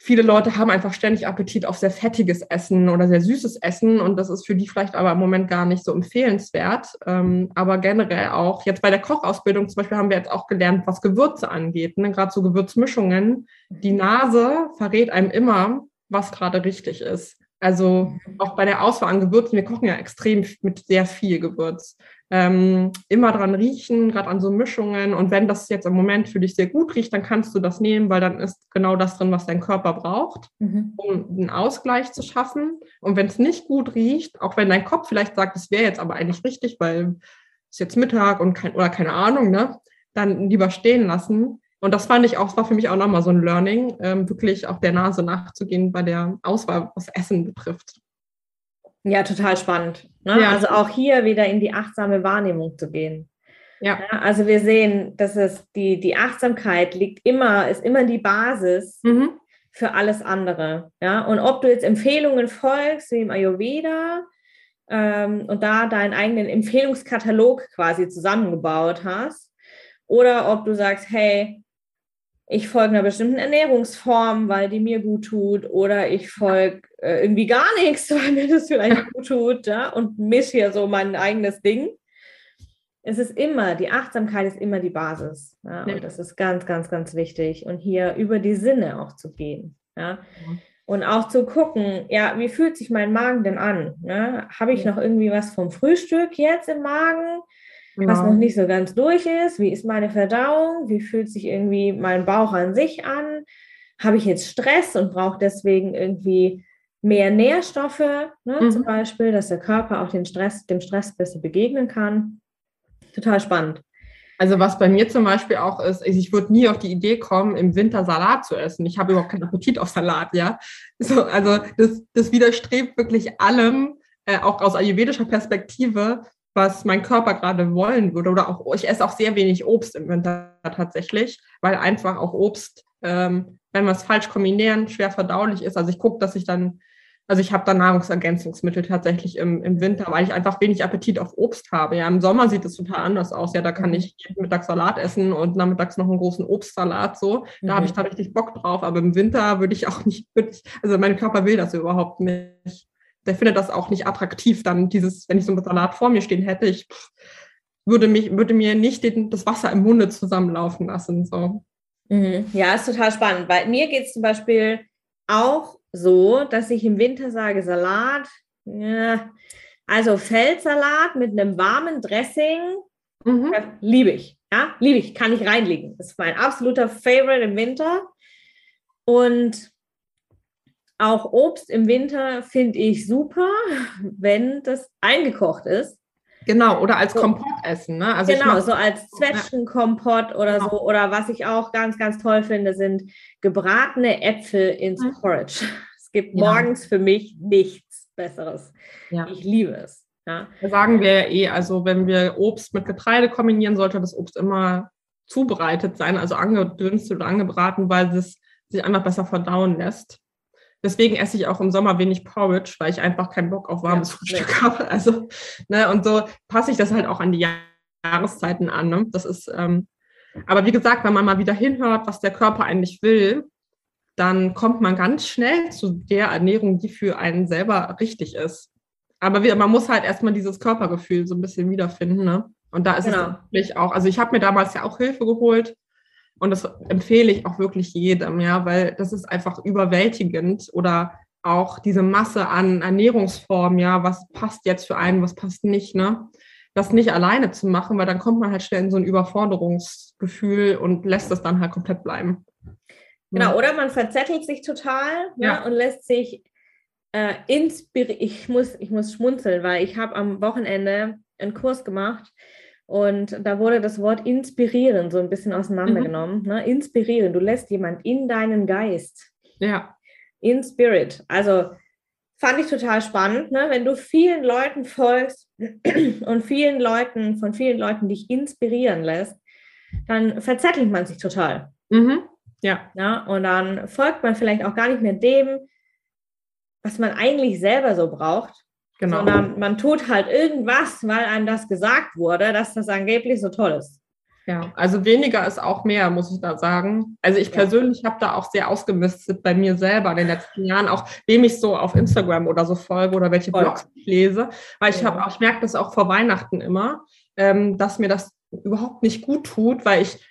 Speaker 2: viele Leute haben einfach ständig Appetit auf sehr fettiges Essen oder sehr süßes Essen und das ist für die vielleicht aber im Moment gar nicht so empfehlenswert. Ähm, aber generell auch, jetzt bei der Kochausbildung zum Beispiel haben wir jetzt auch gelernt, was Gewürze angeht, ne? gerade so Gewürzmischungen. Die Nase verrät einem immer, was gerade richtig ist. Also auch bei der Auswahl an Gewürzen, wir kochen ja extrem mit sehr viel Gewürz. Ähm, immer dran riechen, gerade an so Mischungen. Und wenn das jetzt im Moment für dich sehr gut riecht, dann kannst du das nehmen, weil dann ist genau das drin, was dein Körper braucht, mhm. um einen Ausgleich zu schaffen. Und wenn es nicht gut riecht, auch wenn dein Kopf vielleicht sagt, es wäre jetzt aber eigentlich richtig, weil es jetzt Mittag und kein, oder keine Ahnung, ne, dann lieber stehen lassen und das fand ich auch, war für mich auch nochmal so ein Learning, ähm, wirklich auch der Nase nachzugehen bei der Auswahl, was Essen betrifft.
Speaker 1: Ja, total spannend. Ne? Ja. Also auch hier wieder in die achtsame Wahrnehmung zu gehen. Ja. ja. also wir sehen, dass es die, die Achtsamkeit liegt immer, ist immer die Basis mhm. für alles andere. Ja, und ob du jetzt Empfehlungen folgst, wie im Ayurveda, ähm, und da deinen eigenen Empfehlungskatalog quasi zusammengebaut hast, oder ob du sagst, hey, ich folge einer bestimmten Ernährungsform, weil die mir gut tut, oder ich folge äh, irgendwie gar nichts, weil mir das vielleicht gut tut, ja, und mische hier so mein eigenes Ding. Es ist immer, die Achtsamkeit ist immer die Basis. Ja. Und das ist ganz, ganz, ganz wichtig. Und hier über die Sinne auch zu gehen. Ja. Und auch zu gucken, ja, wie fühlt sich mein Magen denn an? Ne? Habe ich noch irgendwie was vom Frühstück jetzt im Magen? Was noch nicht so ganz durch ist. Wie ist meine Verdauung? Wie fühlt sich irgendwie mein Bauch an sich an? Habe ich jetzt Stress und brauche deswegen irgendwie mehr Nährstoffe, ne, mhm. zum Beispiel, dass der Körper auch den Stress, dem Stress besser begegnen kann. Total spannend.
Speaker 2: Also was bei mir zum Beispiel auch ist, ich würde nie auf die Idee kommen, im Winter Salat zu essen. Ich habe überhaupt keinen Appetit auf Salat, ja. So, also das, das widerstrebt wirklich allem, äh, auch aus ayurvedischer Perspektive, was mein Körper gerade wollen würde. Oder auch, ich esse auch sehr wenig Obst im Winter tatsächlich, weil einfach auch Obst, ähm, wenn wir es falsch kombinieren, schwer verdaulich ist. Also ich gucke, dass ich dann, also ich habe dann Nahrungsergänzungsmittel tatsächlich im, im Winter, weil ich einfach wenig Appetit auf Obst habe. Ja, im Sommer sieht es total anders aus. Ja, da kann ich mittags Salat essen und nachmittags noch einen großen Obstsalat. So, da mhm. habe ich da richtig Bock drauf. Aber im Winter würde ich auch nicht, ich, also mein Körper will das überhaupt nicht der findet das auch nicht attraktiv, dann dieses, wenn ich so einen Salat vor mir stehen hätte, ich würde mich, würde mir nicht den, das Wasser im Munde zusammenlaufen lassen. So.
Speaker 1: Mhm. Ja, ist total spannend, weil mir geht es zum Beispiel auch so, dass ich im Winter sage, Salat, ja, Also Feldsalat mit einem warmen Dressing, mhm. liebe ich. Ja, liebe ich, kann ich reinlegen. Das ist mein absoluter Favorite im Winter. Und auch Obst im Winter finde ich super, wenn das eingekocht ist.
Speaker 2: Genau, oder als so, Kompott essen. Ne?
Speaker 1: Also genau, so als Zwetschgenkompott oder genau. so. Oder was ich auch ganz, ganz toll finde, sind gebratene Äpfel ins mhm. Porridge. Es gibt ja. morgens für mich nichts Besseres. Ja. Ich liebe es. Ja.
Speaker 2: Da sagen wir ja eh, also wenn wir Obst mit Getreide kombinieren, sollte das Obst immer zubereitet sein, also angedünstet oder angebraten, weil es sich einfach besser verdauen lässt. Deswegen esse ich auch im Sommer wenig Porridge, weil ich einfach keinen Bock auf warmes ja, Frühstück nee. habe. Also, ne, und so passe ich das halt auch an die Jahreszeiten an. Ne? Das ist, ähm, aber wie gesagt, wenn man mal wieder hinhört, was der Körper eigentlich will, dann kommt man ganz schnell zu der Ernährung, die für einen selber richtig ist. Aber wieder, man muss halt erstmal dieses Körpergefühl so ein bisschen wiederfinden. Ne? Und da ist genau. es wirklich auch, also ich habe mir damals ja auch Hilfe geholt und das empfehle ich auch wirklich jedem, ja, weil das ist einfach überwältigend oder auch diese Masse an Ernährungsformen, ja, was passt jetzt für einen, was passt nicht, ne? Das nicht alleine zu machen, weil dann kommt man halt schnell in so ein Überforderungsgefühl und lässt es dann halt komplett bleiben.
Speaker 1: Genau, oder man verzettelt sich total ne, ja. und lässt sich äh, inspirieren. Ich muss, ich muss schmunzeln, weil ich habe am Wochenende einen Kurs gemacht und da wurde das Wort inspirieren so ein bisschen auseinandergenommen. Mhm. Ne? Inspirieren, du lässt jemand in deinen Geist.
Speaker 2: Ja.
Speaker 1: In Spirit. Also fand ich total spannend, ne? wenn du vielen Leuten folgst und vielen Leuten, von vielen Leuten dich inspirieren lässt, dann verzettelt man sich total.
Speaker 2: Mhm. Ja.
Speaker 1: ja. Und dann folgt man vielleicht auch gar nicht mehr dem, was man eigentlich selber so braucht, Genau. Sondern man tut halt irgendwas, weil einem das gesagt wurde, dass das angeblich so toll ist.
Speaker 2: Ja, also weniger ist auch mehr, muss ich da sagen. Also ich persönlich habe da auch sehr ausgemistet bei mir selber in den letzten Jahren, auch wem ich so auf Instagram oder so folge oder welche Voll. Blogs ich lese, weil ich habe auch, ich merke das auch vor Weihnachten immer, ähm, dass mir das überhaupt nicht gut tut, weil ich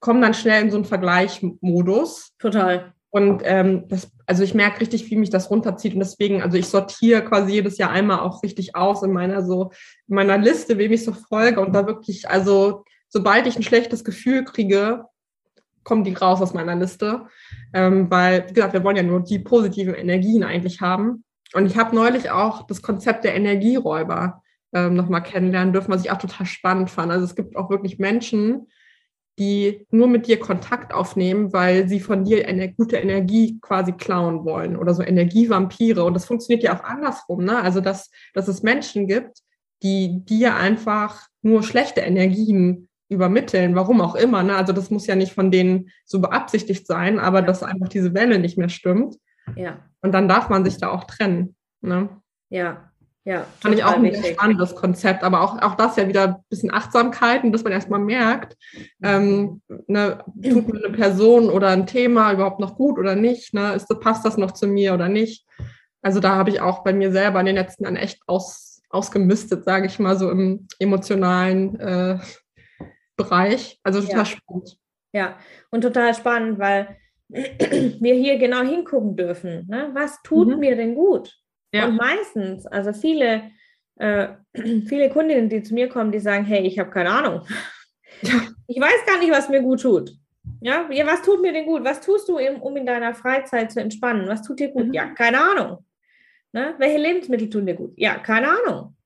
Speaker 2: komme dann schnell in so einen Vergleichmodus.
Speaker 1: Total.
Speaker 2: Und ähm, das, also ich merke richtig, wie mich das runterzieht. Und deswegen, also ich sortiere quasi jedes Jahr einmal auch richtig aus in meiner so, in meiner Liste, wem ich so folge. Und da wirklich, also sobald ich ein schlechtes Gefühl kriege, kommen die raus aus meiner Liste. Ähm, weil, wie gesagt, wir wollen ja nur die positiven Energien eigentlich haben. Und ich habe neulich auch das Konzept der Energieräuber ähm, nochmal kennenlernen dürfen, was ich auch total spannend fand. Also es gibt auch wirklich Menschen, die nur mit dir Kontakt aufnehmen, weil sie von dir eine gute Energie quasi klauen wollen oder so Energievampire. Und das funktioniert ja auch andersrum, ne? Also, dass, dass es Menschen gibt, die dir einfach nur schlechte Energien übermitteln, warum auch immer. Ne? Also das muss ja nicht von denen so beabsichtigt sein, aber dass einfach diese Welle nicht mehr stimmt.
Speaker 1: Ja.
Speaker 2: Und dann darf man sich da auch trennen. Ne?
Speaker 1: Ja, ja,
Speaker 2: fand ich auch ein sehr spannendes Konzept, aber auch, auch das ja wieder ein bisschen Achtsamkeit und dass man erstmal merkt, ähm, ne, tut mir eine Person oder ein Thema überhaupt noch gut oder nicht, ne, ist, passt das noch zu mir oder nicht. Also da habe ich auch bei mir selber in den letzten Jahren echt aus, ausgemistet, sage ich mal, so im emotionalen äh, Bereich. Also total ja. spannend.
Speaker 1: Ja, und total spannend, weil wir hier genau hingucken dürfen. Ne? Was tut mhm. mir denn gut? Ja. Und meistens, also viele, äh, viele Kundinnen, die zu mir kommen, die sagen, hey, ich habe keine Ahnung. Ich weiß gar nicht, was mir gut tut. Ja? ja, was tut mir denn gut? Was tust du, um in deiner Freizeit zu entspannen? Was tut dir gut? Mhm. Ja, keine Ahnung. Ne? Welche Lebensmittel tun dir gut? Ja, keine Ahnung.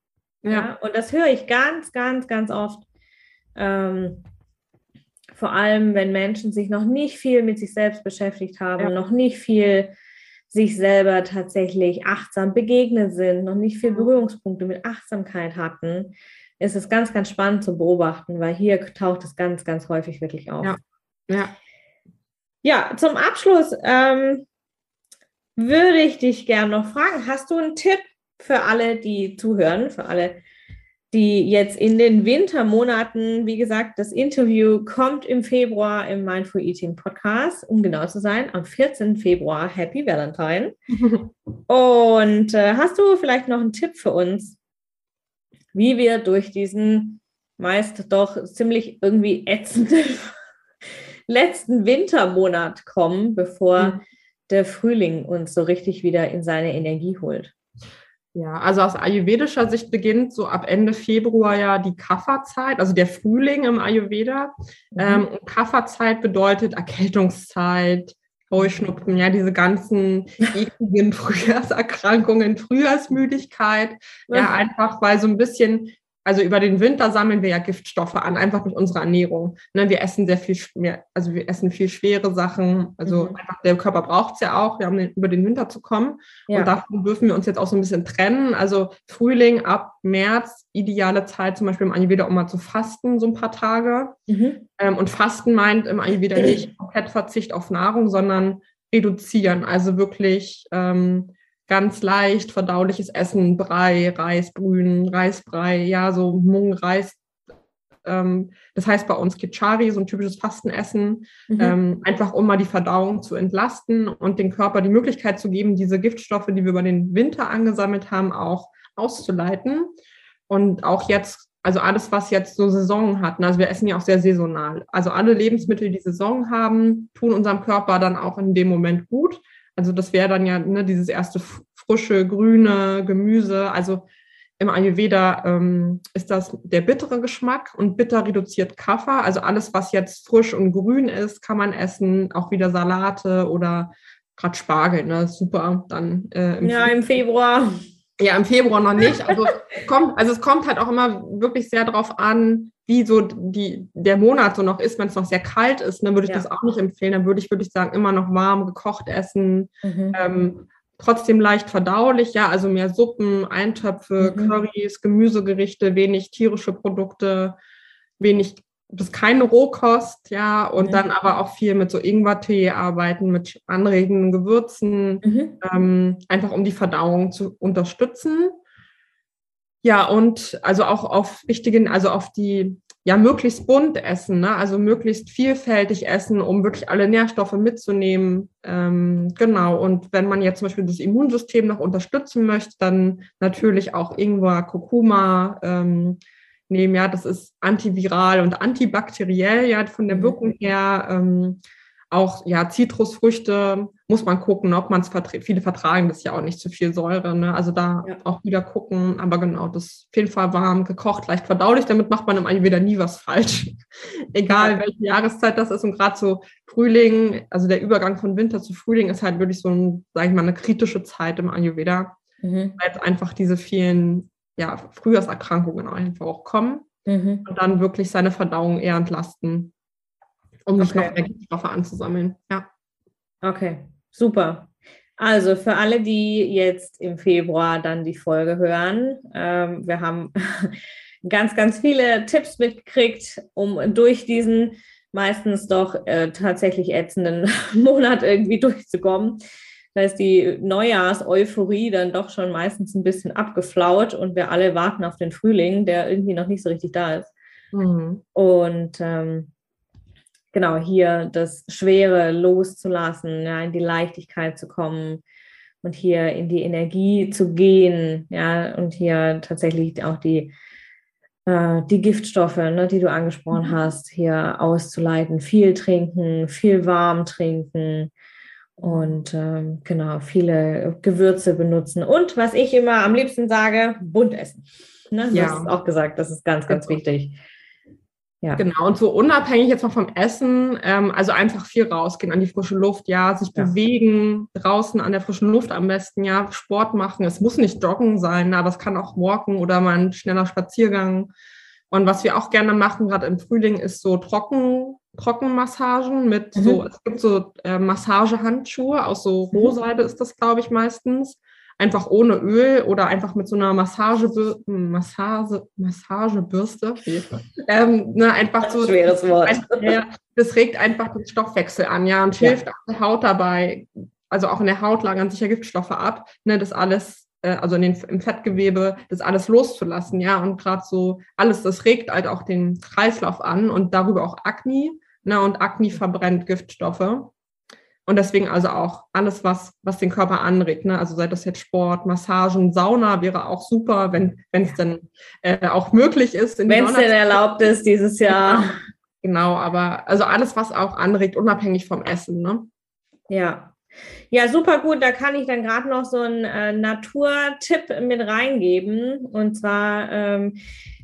Speaker 1: Ja. ja? Und das höre ich ganz, ganz, ganz oft. Ähm, vor allem, wenn Menschen sich noch nicht viel mit sich selbst beschäftigt haben, ja. noch nicht viel sich selber tatsächlich achtsam begegnet sind, noch nicht viel Berührungspunkte mit Achtsamkeit hatten, ist es ganz, ganz spannend zu beobachten, weil hier taucht es ganz, ganz häufig wirklich auf.
Speaker 2: Ja, ja.
Speaker 1: ja zum Abschluss ähm, würde ich dich gerne noch fragen, hast du einen Tipp für alle, die zuhören, für alle, die jetzt in den Wintermonaten, wie gesagt, das Interview kommt im Februar im Mindful Eating Podcast, um genau zu sein, am 14. Februar. Happy Valentine. Und äh, hast du vielleicht noch einen Tipp für uns, wie wir durch diesen meist doch ziemlich irgendwie ätzenden letzten Wintermonat kommen, bevor mhm. der Frühling uns so richtig wieder in seine Energie holt?
Speaker 2: Ja, also aus ayurvedischer Sicht beginnt so ab Ende Februar ja die Kapha-Zeit, also der Frühling im Ayurveda. Mhm. Ähm, und Kapha-Zeit bedeutet Erkältungszeit, Heuschnupfen, ja, diese ganzen ekligen Frühjahrserkrankungen, Frühjahrsmüdigkeit, ja, einfach weil so ein bisschen also über den Winter sammeln wir ja Giftstoffe an, einfach durch unsere Ernährung. Ne, wir essen sehr viel mehr, also wir essen viel schwere Sachen. Also mhm. einfach der Körper braucht es ja auch, um den, über den Winter zu kommen. Ja. Und davon dürfen wir uns jetzt auch so ein bisschen trennen. Also Frühling ab März, ideale Zeit zum Beispiel im Ayurveda, um mal zu fasten, so ein paar Tage. Mhm. Ähm, und Fasten meint im Ayurveda nicht komplett Verzicht auf Nahrung, sondern reduzieren. Also wirklich ähm, ganz leicht verdauliches Essen, Brei, Reisbrühen, Reisbrei, ja, so Mung, Reis. Ähm, das heißt bei uns Kichari, so ein typisches Fastenessen, mhm. ähm, einfach um mal die Verdauung zu entlasten und den Körper die Möglichkeit zu geben, diese Giftstoffe, die wir über den Winter angesammelt haben, auch auszuleiten. Und auch jetzt, also alles, was jetzt so Saison hat, ne, also wir essen ja auch sehr saisonal. Also alle Lebensmittel, die Saison haben, tun unserem Körper dann auch in dem Moment gut. Also das wäre dann ja ne, dieses erste frische, grüne Gemüse. Also im Ayurveda ähm, ist das der bittere Geschmack und bitter reduziert Kaffer. Also alles, was jetzt frisch und grün ist, kann man essen. Auch wieder Salate oder gerade Spargel, ne? Super. Dann
Speaker 1: äh, im ja, im Februar.
Speaker 2: Ja, im Februar noch nicht. Also, kommt, also es kommt halt auch immer wirklich sehr darauf an, wie so die, der Monat so noch ist, wenn es noch sehr kalt ist, dann würde ich ja. das auch nicht empfehlen. Dann würde ich, würde ich sagen, immer noch warm gekocht essen. Mhm. Ähm, trotzdem leicht verdaulich, ja, also mehr Suppen, Eintöpfe, mhm. Currys, Gemüsegerichte, wenig tierische Produkte, wenig bis keine Rohkost, ja, und mhm. dann aber auch viel mit so Ingwertee arbeiten, mit anregenden Gewürzen, mhm. ähm, einfach um die Verdauung zu unterstützen. Ja, und also auch auf wichtigen, also auf die, ja, möglichst bunt essen, ne? also möglichst vielfältig essen, um wirklich alle Nährstoffe mitzunehmen. Ähm, genau, und wenn man jetzt zum Beispiel das Immunsystem noch unterstützen möchte, dann natürlich auch Ingwer, Kurkuma ähm, nehmen. Ja, das ist antiviral und antibakteriell, ja, von der mhm. Wirkung her. Ähm, auch ja, Zitrusfrüchte muss man gucken, ob man es verträgt. Viele vertragen das ja auch nicht zu viel Säure. Ne? Also da ja. auch wieder gucken. Aber genau, das auf jeden Fall warm, gekocht, leicht verdaulich. Damit macht man im Ayurveda nie was falsch. Egal ja. welche Jahreszeit das ist. Und gerade so Frühling, also der Übergang von Winter zu Frühling ist halt wirklich so ein, sage ich mal, eine kritische Zeit im Ayurveda. Mhm. Weil einfach diese vielen ja, Frühjahrserkrankungen einfach auch kommen. Mhm. Und dann wirklich seine Verdauung eher entlasten um nicht okay. noch mehr Giftstoffe anzusammeln. Ja.
Speaker 1: Okay, super. Also für alle, die jetzt im Februar dann die Folge hören, ähm, wir haben ganz, ganz viele Tipps mitgekriegt, um durch diesen meistens doch äh, tatsächlich ätzenden Monat irgendwie durchzukommen. Da ist die Neujahrs-Euphorie dann doch schon meistens ein bisschen abgeflaut und wir alle warten auf den Frühling, der irgendwie noch nicht so richtig da ist. Mhm. Und ähm, genau hier das Schwere loszulassen, ja, in die Leichtigkeit zu kommen und hier in die Energie zu gehen, ja, und hier tatsächlich auch die, äh, die Giftstoffe, ne, die du angesprochen mhm. hast, hier auszuleiten, viel trinken, viel warm trinken und ähm, genau, viele Gewürze benutzen. Und was ich immer am liebsten sage, bunt essen. Ne? Du ja. hast auch gesagt, das ist ganz, ganz genau. wichtig.
Speaker 2: Ja. Genau, und so unabhängig jetzt noch vom Essen, ähm, also einfach viel rausgehen an die frische Luft, ja, sich ja. bewegen, draußen an der frischen Luft am besten, ja, Sport machen. Es muss nicht Joggen sein, aber es kann auch Walken oder mal ein schneller Spaziergang. Und was wir auch gerne machen, gerade im Frühling, ist so Trocken, Trockenmassagen mit mhm. so, es gibt so äh, Massagehandschuhe aus so mhm. Rohseide ist das, glaube ich, meistens einfach ohne Öl oder einfach mit so einer Massagebür Massage, Massagebürste. ähm, ne, einfach so.
Speaker 1: Schweres Wort.
Speaker 2: das regt einfach den Stoffwechsel an, ja, und hilft auch der Haut dabei. Also auch in der Haut lagern sich ja Giftstoffe ab, ne, das alles, also in den, im Fettgewebe, das alles loszulassen, ja, und gerade so alles, das regt halt auch den Kreislauf an und darüber auch Akne, ne, und Akne verbrennt Giftstoffe. Und deswegen also auch alles, was, was den Körper anregt. Ne? Also sei das jetzt Sport, Massagen, Sauna wäre auch super, wenn es denn äh, auch möglich ist.
Speaker 1: Wenn es denn erlaubt ist dieses Jahr.
Speaker 2: Genau, genau, aber also alles, was auch anregt, unabhängig vom Essen. Ne?
Speaker 1: Ja. Ja, super gut. Da kann ich dann gerade noch so einen äh, Naturtipp mit reingeben. Und zwar ähm,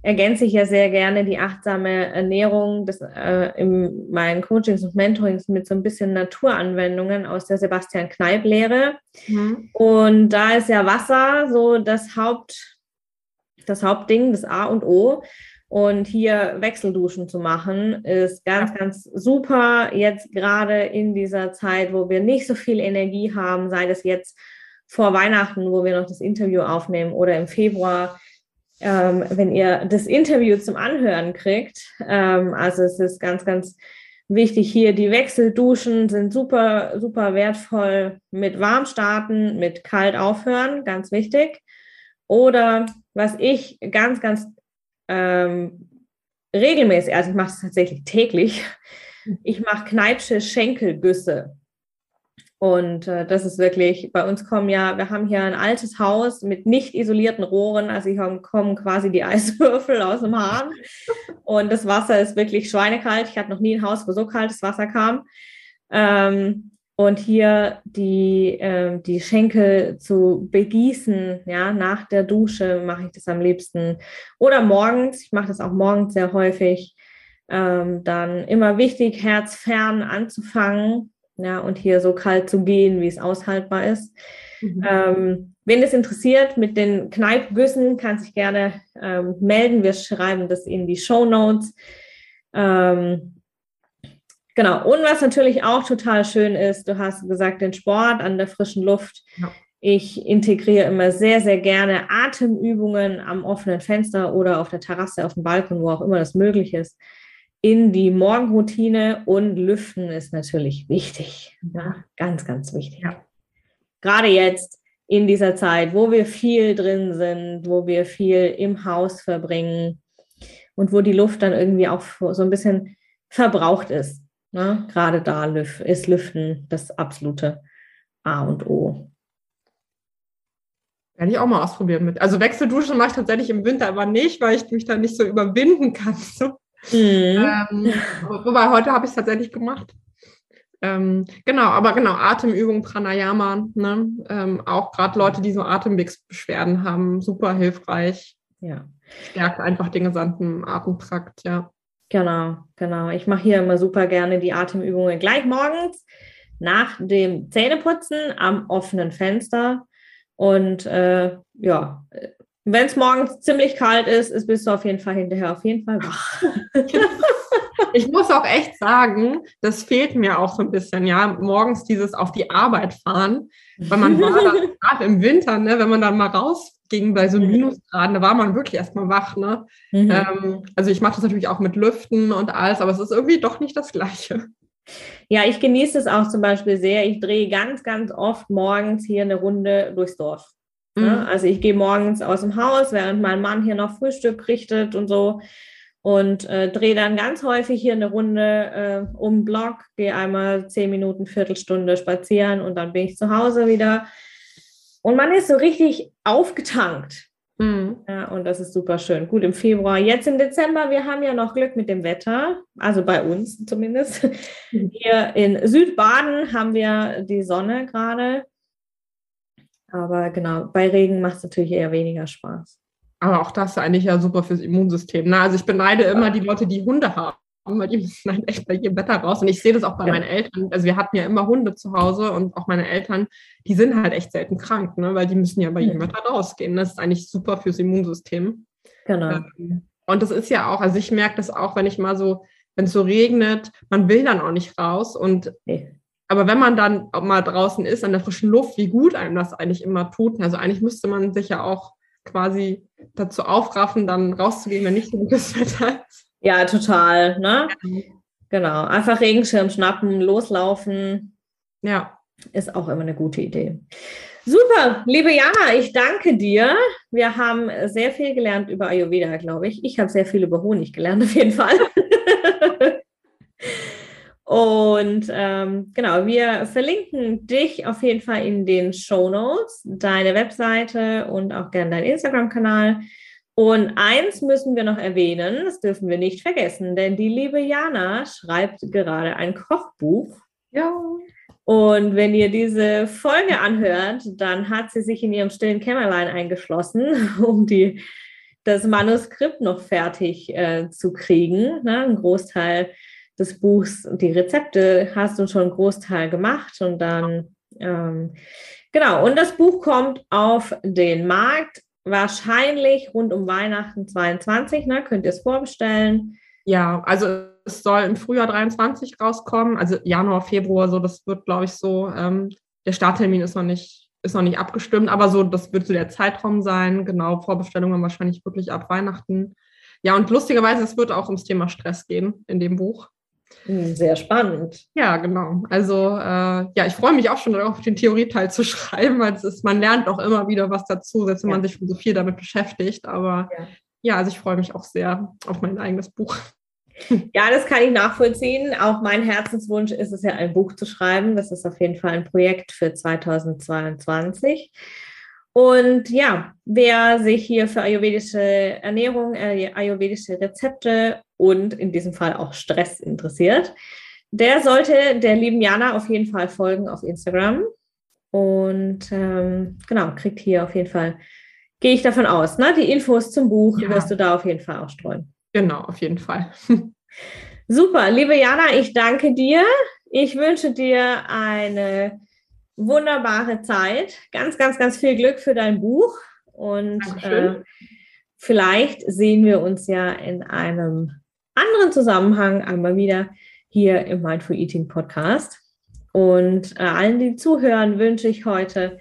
Speaker 1: ergänze ich ja sehr gerne die achtsame Ernährung des, äh, in meinen Coachings und Mentorings mit so ein bisschen Naturanwendungen aus der Sebastian Kneip-Lehre. Mhm. Und da ist ja Wasser so das Haupt, das Hauptding, das A und O. Und hier Wechselduschen zu machen, ist ganz, ganz super. Jetzt gerade in dieser Zeit, wo wir nicht so viel Energie haben, sei es jetzt vor Weihnachten, wo wir noch das Interview aufnehmen oder im Februar, ähm, wenn ihr das Interview zum Anhören kriegt. Ähm, also es ist ganz, ganz wichtig hier. Die Wechselduschen sind super, super wertvoll mit warm starten, mit kalt aufhören, ganz wichtig. Oder was ich ganz, ganz ähm, regelmäßig, also ich mache es tatsächlich täglich, ich mache Kneipsche Schenkelgüsse. Und äh, das ist wirklich, bei uns kommen ja, wir haben hier ein altes Haus mit nicht isolierten Rohren, also hier kommen quasi die Eiswürfel aus dem Hahn. Und das Wasser ist wirklich schweinekalt. Ich hatte noch nie ein Haus, wo so kaltes Wasser kam. Ähm, und hier die, äh, die Schenkel zu begießen, ja, nach der Dusche mache ich das am liebsten. Oder morgens, ich mache das auch morgens sehr häufig. Ähm, dann immer wichtig, herzfern anzufangen, ja, und hier so kalt zu gehen, wie es aushaltbar ist. Mhm. Ähm, wen es interessiert, mit den Kneipgüssen kann sich gerne ähm, melden. Wir schreiben das in die Show Notes. Ähm, genau. Und was natürlich auch total schön ist, du hast gesagt, den Sport an der frischen Luft. Ja. Ich integriere immer sehr, sehr gerne Atemübungen am offenen Fenster oder auf der Terrasse, auf dem Balkon, wo auch immer das möglich ist in die Morgenroutine und Lüften ist natürlich wichtig. Ja, ganz, ganz wichtig. Ja. Gerade jetzt in dieser Zeit, wo wir viel drin sind, wo wir viel im Haus verbringen und wo die Luft dann irgendwie auch so ein bisschen verbraucht ist. Ne? Gerade da ist Lüften das absolute A und O.
Speaker 2: Werde ich auch mal ausprobieren mit. Also Wechselduschen mache ich tatsächlich im Winter aber nicht, weil ich mich da nicht so überwinden kann. So. Mhm. Ähm, wobei heute habe ich es tatsächlich gemacht. Ähm, genau, aber genau, Atemübung, Pranayama, ne? ähm, auch gerade Leute, die so Atemwegsbeschwerden haben, super hilfreich. Ja. Stärkt einfach den gesamten Atemtrakt, ja.
Speaker 1: Genau, genau. Ich mache hier immer super gerne die Atemübungen gleich morgens nach dem Zähneputzen am offenen Fenster. Und äh, ja, wenn es morgens ziemlich kalt ist, ist, bist du auf jeden Fall hinterher auf jeden Fall wach.
Speaker 2: ich muss auch echt sagen, das fehlt mir auch so ein bisschen, ja, morgens dieses auf die Arbeit fahren, weil man war gerade im Winter, ne, wenn man dann mal rausging bei so. Minusgraden, da war man wirklich erstmal wach, ne? Mhm. Ähm, also ich mache das natürlich auch mit Lüften und alles, aber es ist irgendwie doch nicht das Gleiche.
Speaker 1: Ja, ich genieße es auch zum Beispiel sehr. Ich drehe ganz, ganz oft morgens hier eine Runde durchs Dorf. Ne? Mhm. Also ich gehe morgens aus dem Haus, während mein Mann hier noch Frühstück richtet und so und äh, drehe dann ganz häufig hier eine Runde äh, um den Block, gehe einmal zehn Minuten, Viertelstunde spazieren und dann bin ich zu Hause wieder. Und man ist so richtig aufgetankt. Mhm. Ja, und das ist super schön. Gut, im Februar, jetzt im Dezember, wir haben ja noch Glück mit dem Wetter, also bei uns zumindest. Mhm. Hier in Südbaden haben wir die Sonne gerade. Aber genau, bei Regen macht es natürlich eher weniger Spaß.
Speaker 2: Aber auch das ist eigentlich ja super fürs Immunsystem. Ne? Also ich beneide immer die Leute, die Hunde haben, weil die müssen halt echt bei jedem Wetter raus. Und ich sehe das auch bei ja. meinen Eltern. Also wir hatten ja immer Hunde zu Hause und auch meine Eltern, die sind halt echt selten krank, ne? weil die müssen ja bei jedem mhm. Wetter rausgehen. Das ist eigentlich super fürs Immunsystem. Genau. Ähm, und das ist ja auch, also ich merke das auch, wenn ich mal so, wenn es so regnet, man will dann auch nicht raus. Und nee. Aber wenn man dann auch mal draußen ist, an der frischen Luft, wie gut einem das eigentlich immer tut. Also eigentlich müsste man sich ja auch quasi dazu aufraffen, dann rauszugehen, wenn nicht so gutes Wetter ist.
Speaker 1: Ja, total. Ne? Genau. Einfach Regenschirm schnappen, loslaufen. Ja. Ist auch immer eine gute Idee. Super, liebe Jana, ich danke dir. Wir haben sehr viel gelernt über Ayurveda, glaube ich. Ich habe sehr viel über Honig gelernt, auf jeden Fall. Und ähm, genau, wir verlinken dich auf jeden Fall in den Show Notes, deine Webseite und auch gerne deinen Instagram-Kanal. Und eins müssen wir noch erwähnen, das dürfen wir nicht vergessen, denn die liebe Jana schreibt gerade ein Kochbuch. Ja. Und wenn ihr diese Folge anhört, dann hat sie sich in ihrem stillen Kämmerlein eingeschlossen, um die, das Manuskript noch fertig äh, zu kriegen. Ne? Ein Großteil des Buchs, die Rezepte hast du schon einen Großteil gemacht und dann, ähm, genau, und das Buch kommt auf den Markt wahrscheinlich rund um Weihnachten 22, ne? könnt ihr es vorbestellen.
Speaker 2: Ja, also es soll im Frühjahr 23 rauskommen, also Januar, Februar, so das wird, glaube ich, so. Ähm, der Starttermin ist noch nicht ist noch nicht abgestimmt, aber so das wird so der Zeitraum sein. Genau, Vorbestellungen wahrscheinlich wirklich ab Weihnachten. Ja, und lustigerweise, es wird auch ums Thema Stress gehen in dem Buch.
Speaker 1: Hm, sehr spannend.
Speaker 2: Ja, genau. Also äh, ja, ich freue mich auch schon darauf, den Theorieteil zu schreiben, weil es ist, man lernt auch immer wieder was dazu, selbst wenn ja. man sich so viel damit beschäftigt. Aber ja, ja also ich freue mich auch sehr auf mein eigenes Buch.
Speaker 1: Ja, das kann ich nachvollziehen. Auch mein Herzenswunsch ist es ja, ein Buch zu schreiben. Das ist auf jeden Fall ein Projekt für 2022. Und ja, wer sich hier für ayurvedische Ernährung, äh, ayurvedische Rezepte und in diesem Fall auch Stress interessiert, der sollte der lieben Jana auf jeden Fall folgen auf Instagram. Und ähm, genau, kriegt hier auf jeden Fall, gehe ich davon aus, ne? Die Infos zum Buch ja. wirst du da auf jeden Fall auch streuen.
Speaker 2: Genau, auf jeden Fall.
Speaker 1: Super, liebe Jana, ich danke dir. Ich wünsche dir eine wunderbare Zeit. Ganz, ganz, ganz viel Glück für dein Buch. Und äh, vielleicht sehen wir uns ja in einem anderen Zusammenhang einmal wieder hier im Mindful Eating Podcast. Und äh, allen, die zuhören, wünsche ich heute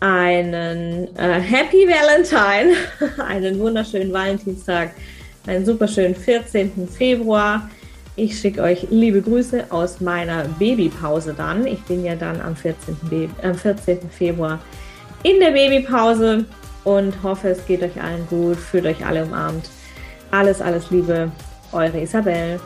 Speaker 1: einen äh, Happy Valentine, einen wunderschönen Valentinstag einen super schönen 14. Februar. Ich schicke euch liebe Grüße aus meiner Babypause dann. Ich bin ja dann am 14. Be äh, 14. Februar in der Babypause und hoffe, es geht euch allen gut, fühlt euch alle umarmt. Alles, alles Liebe, eure Isabel.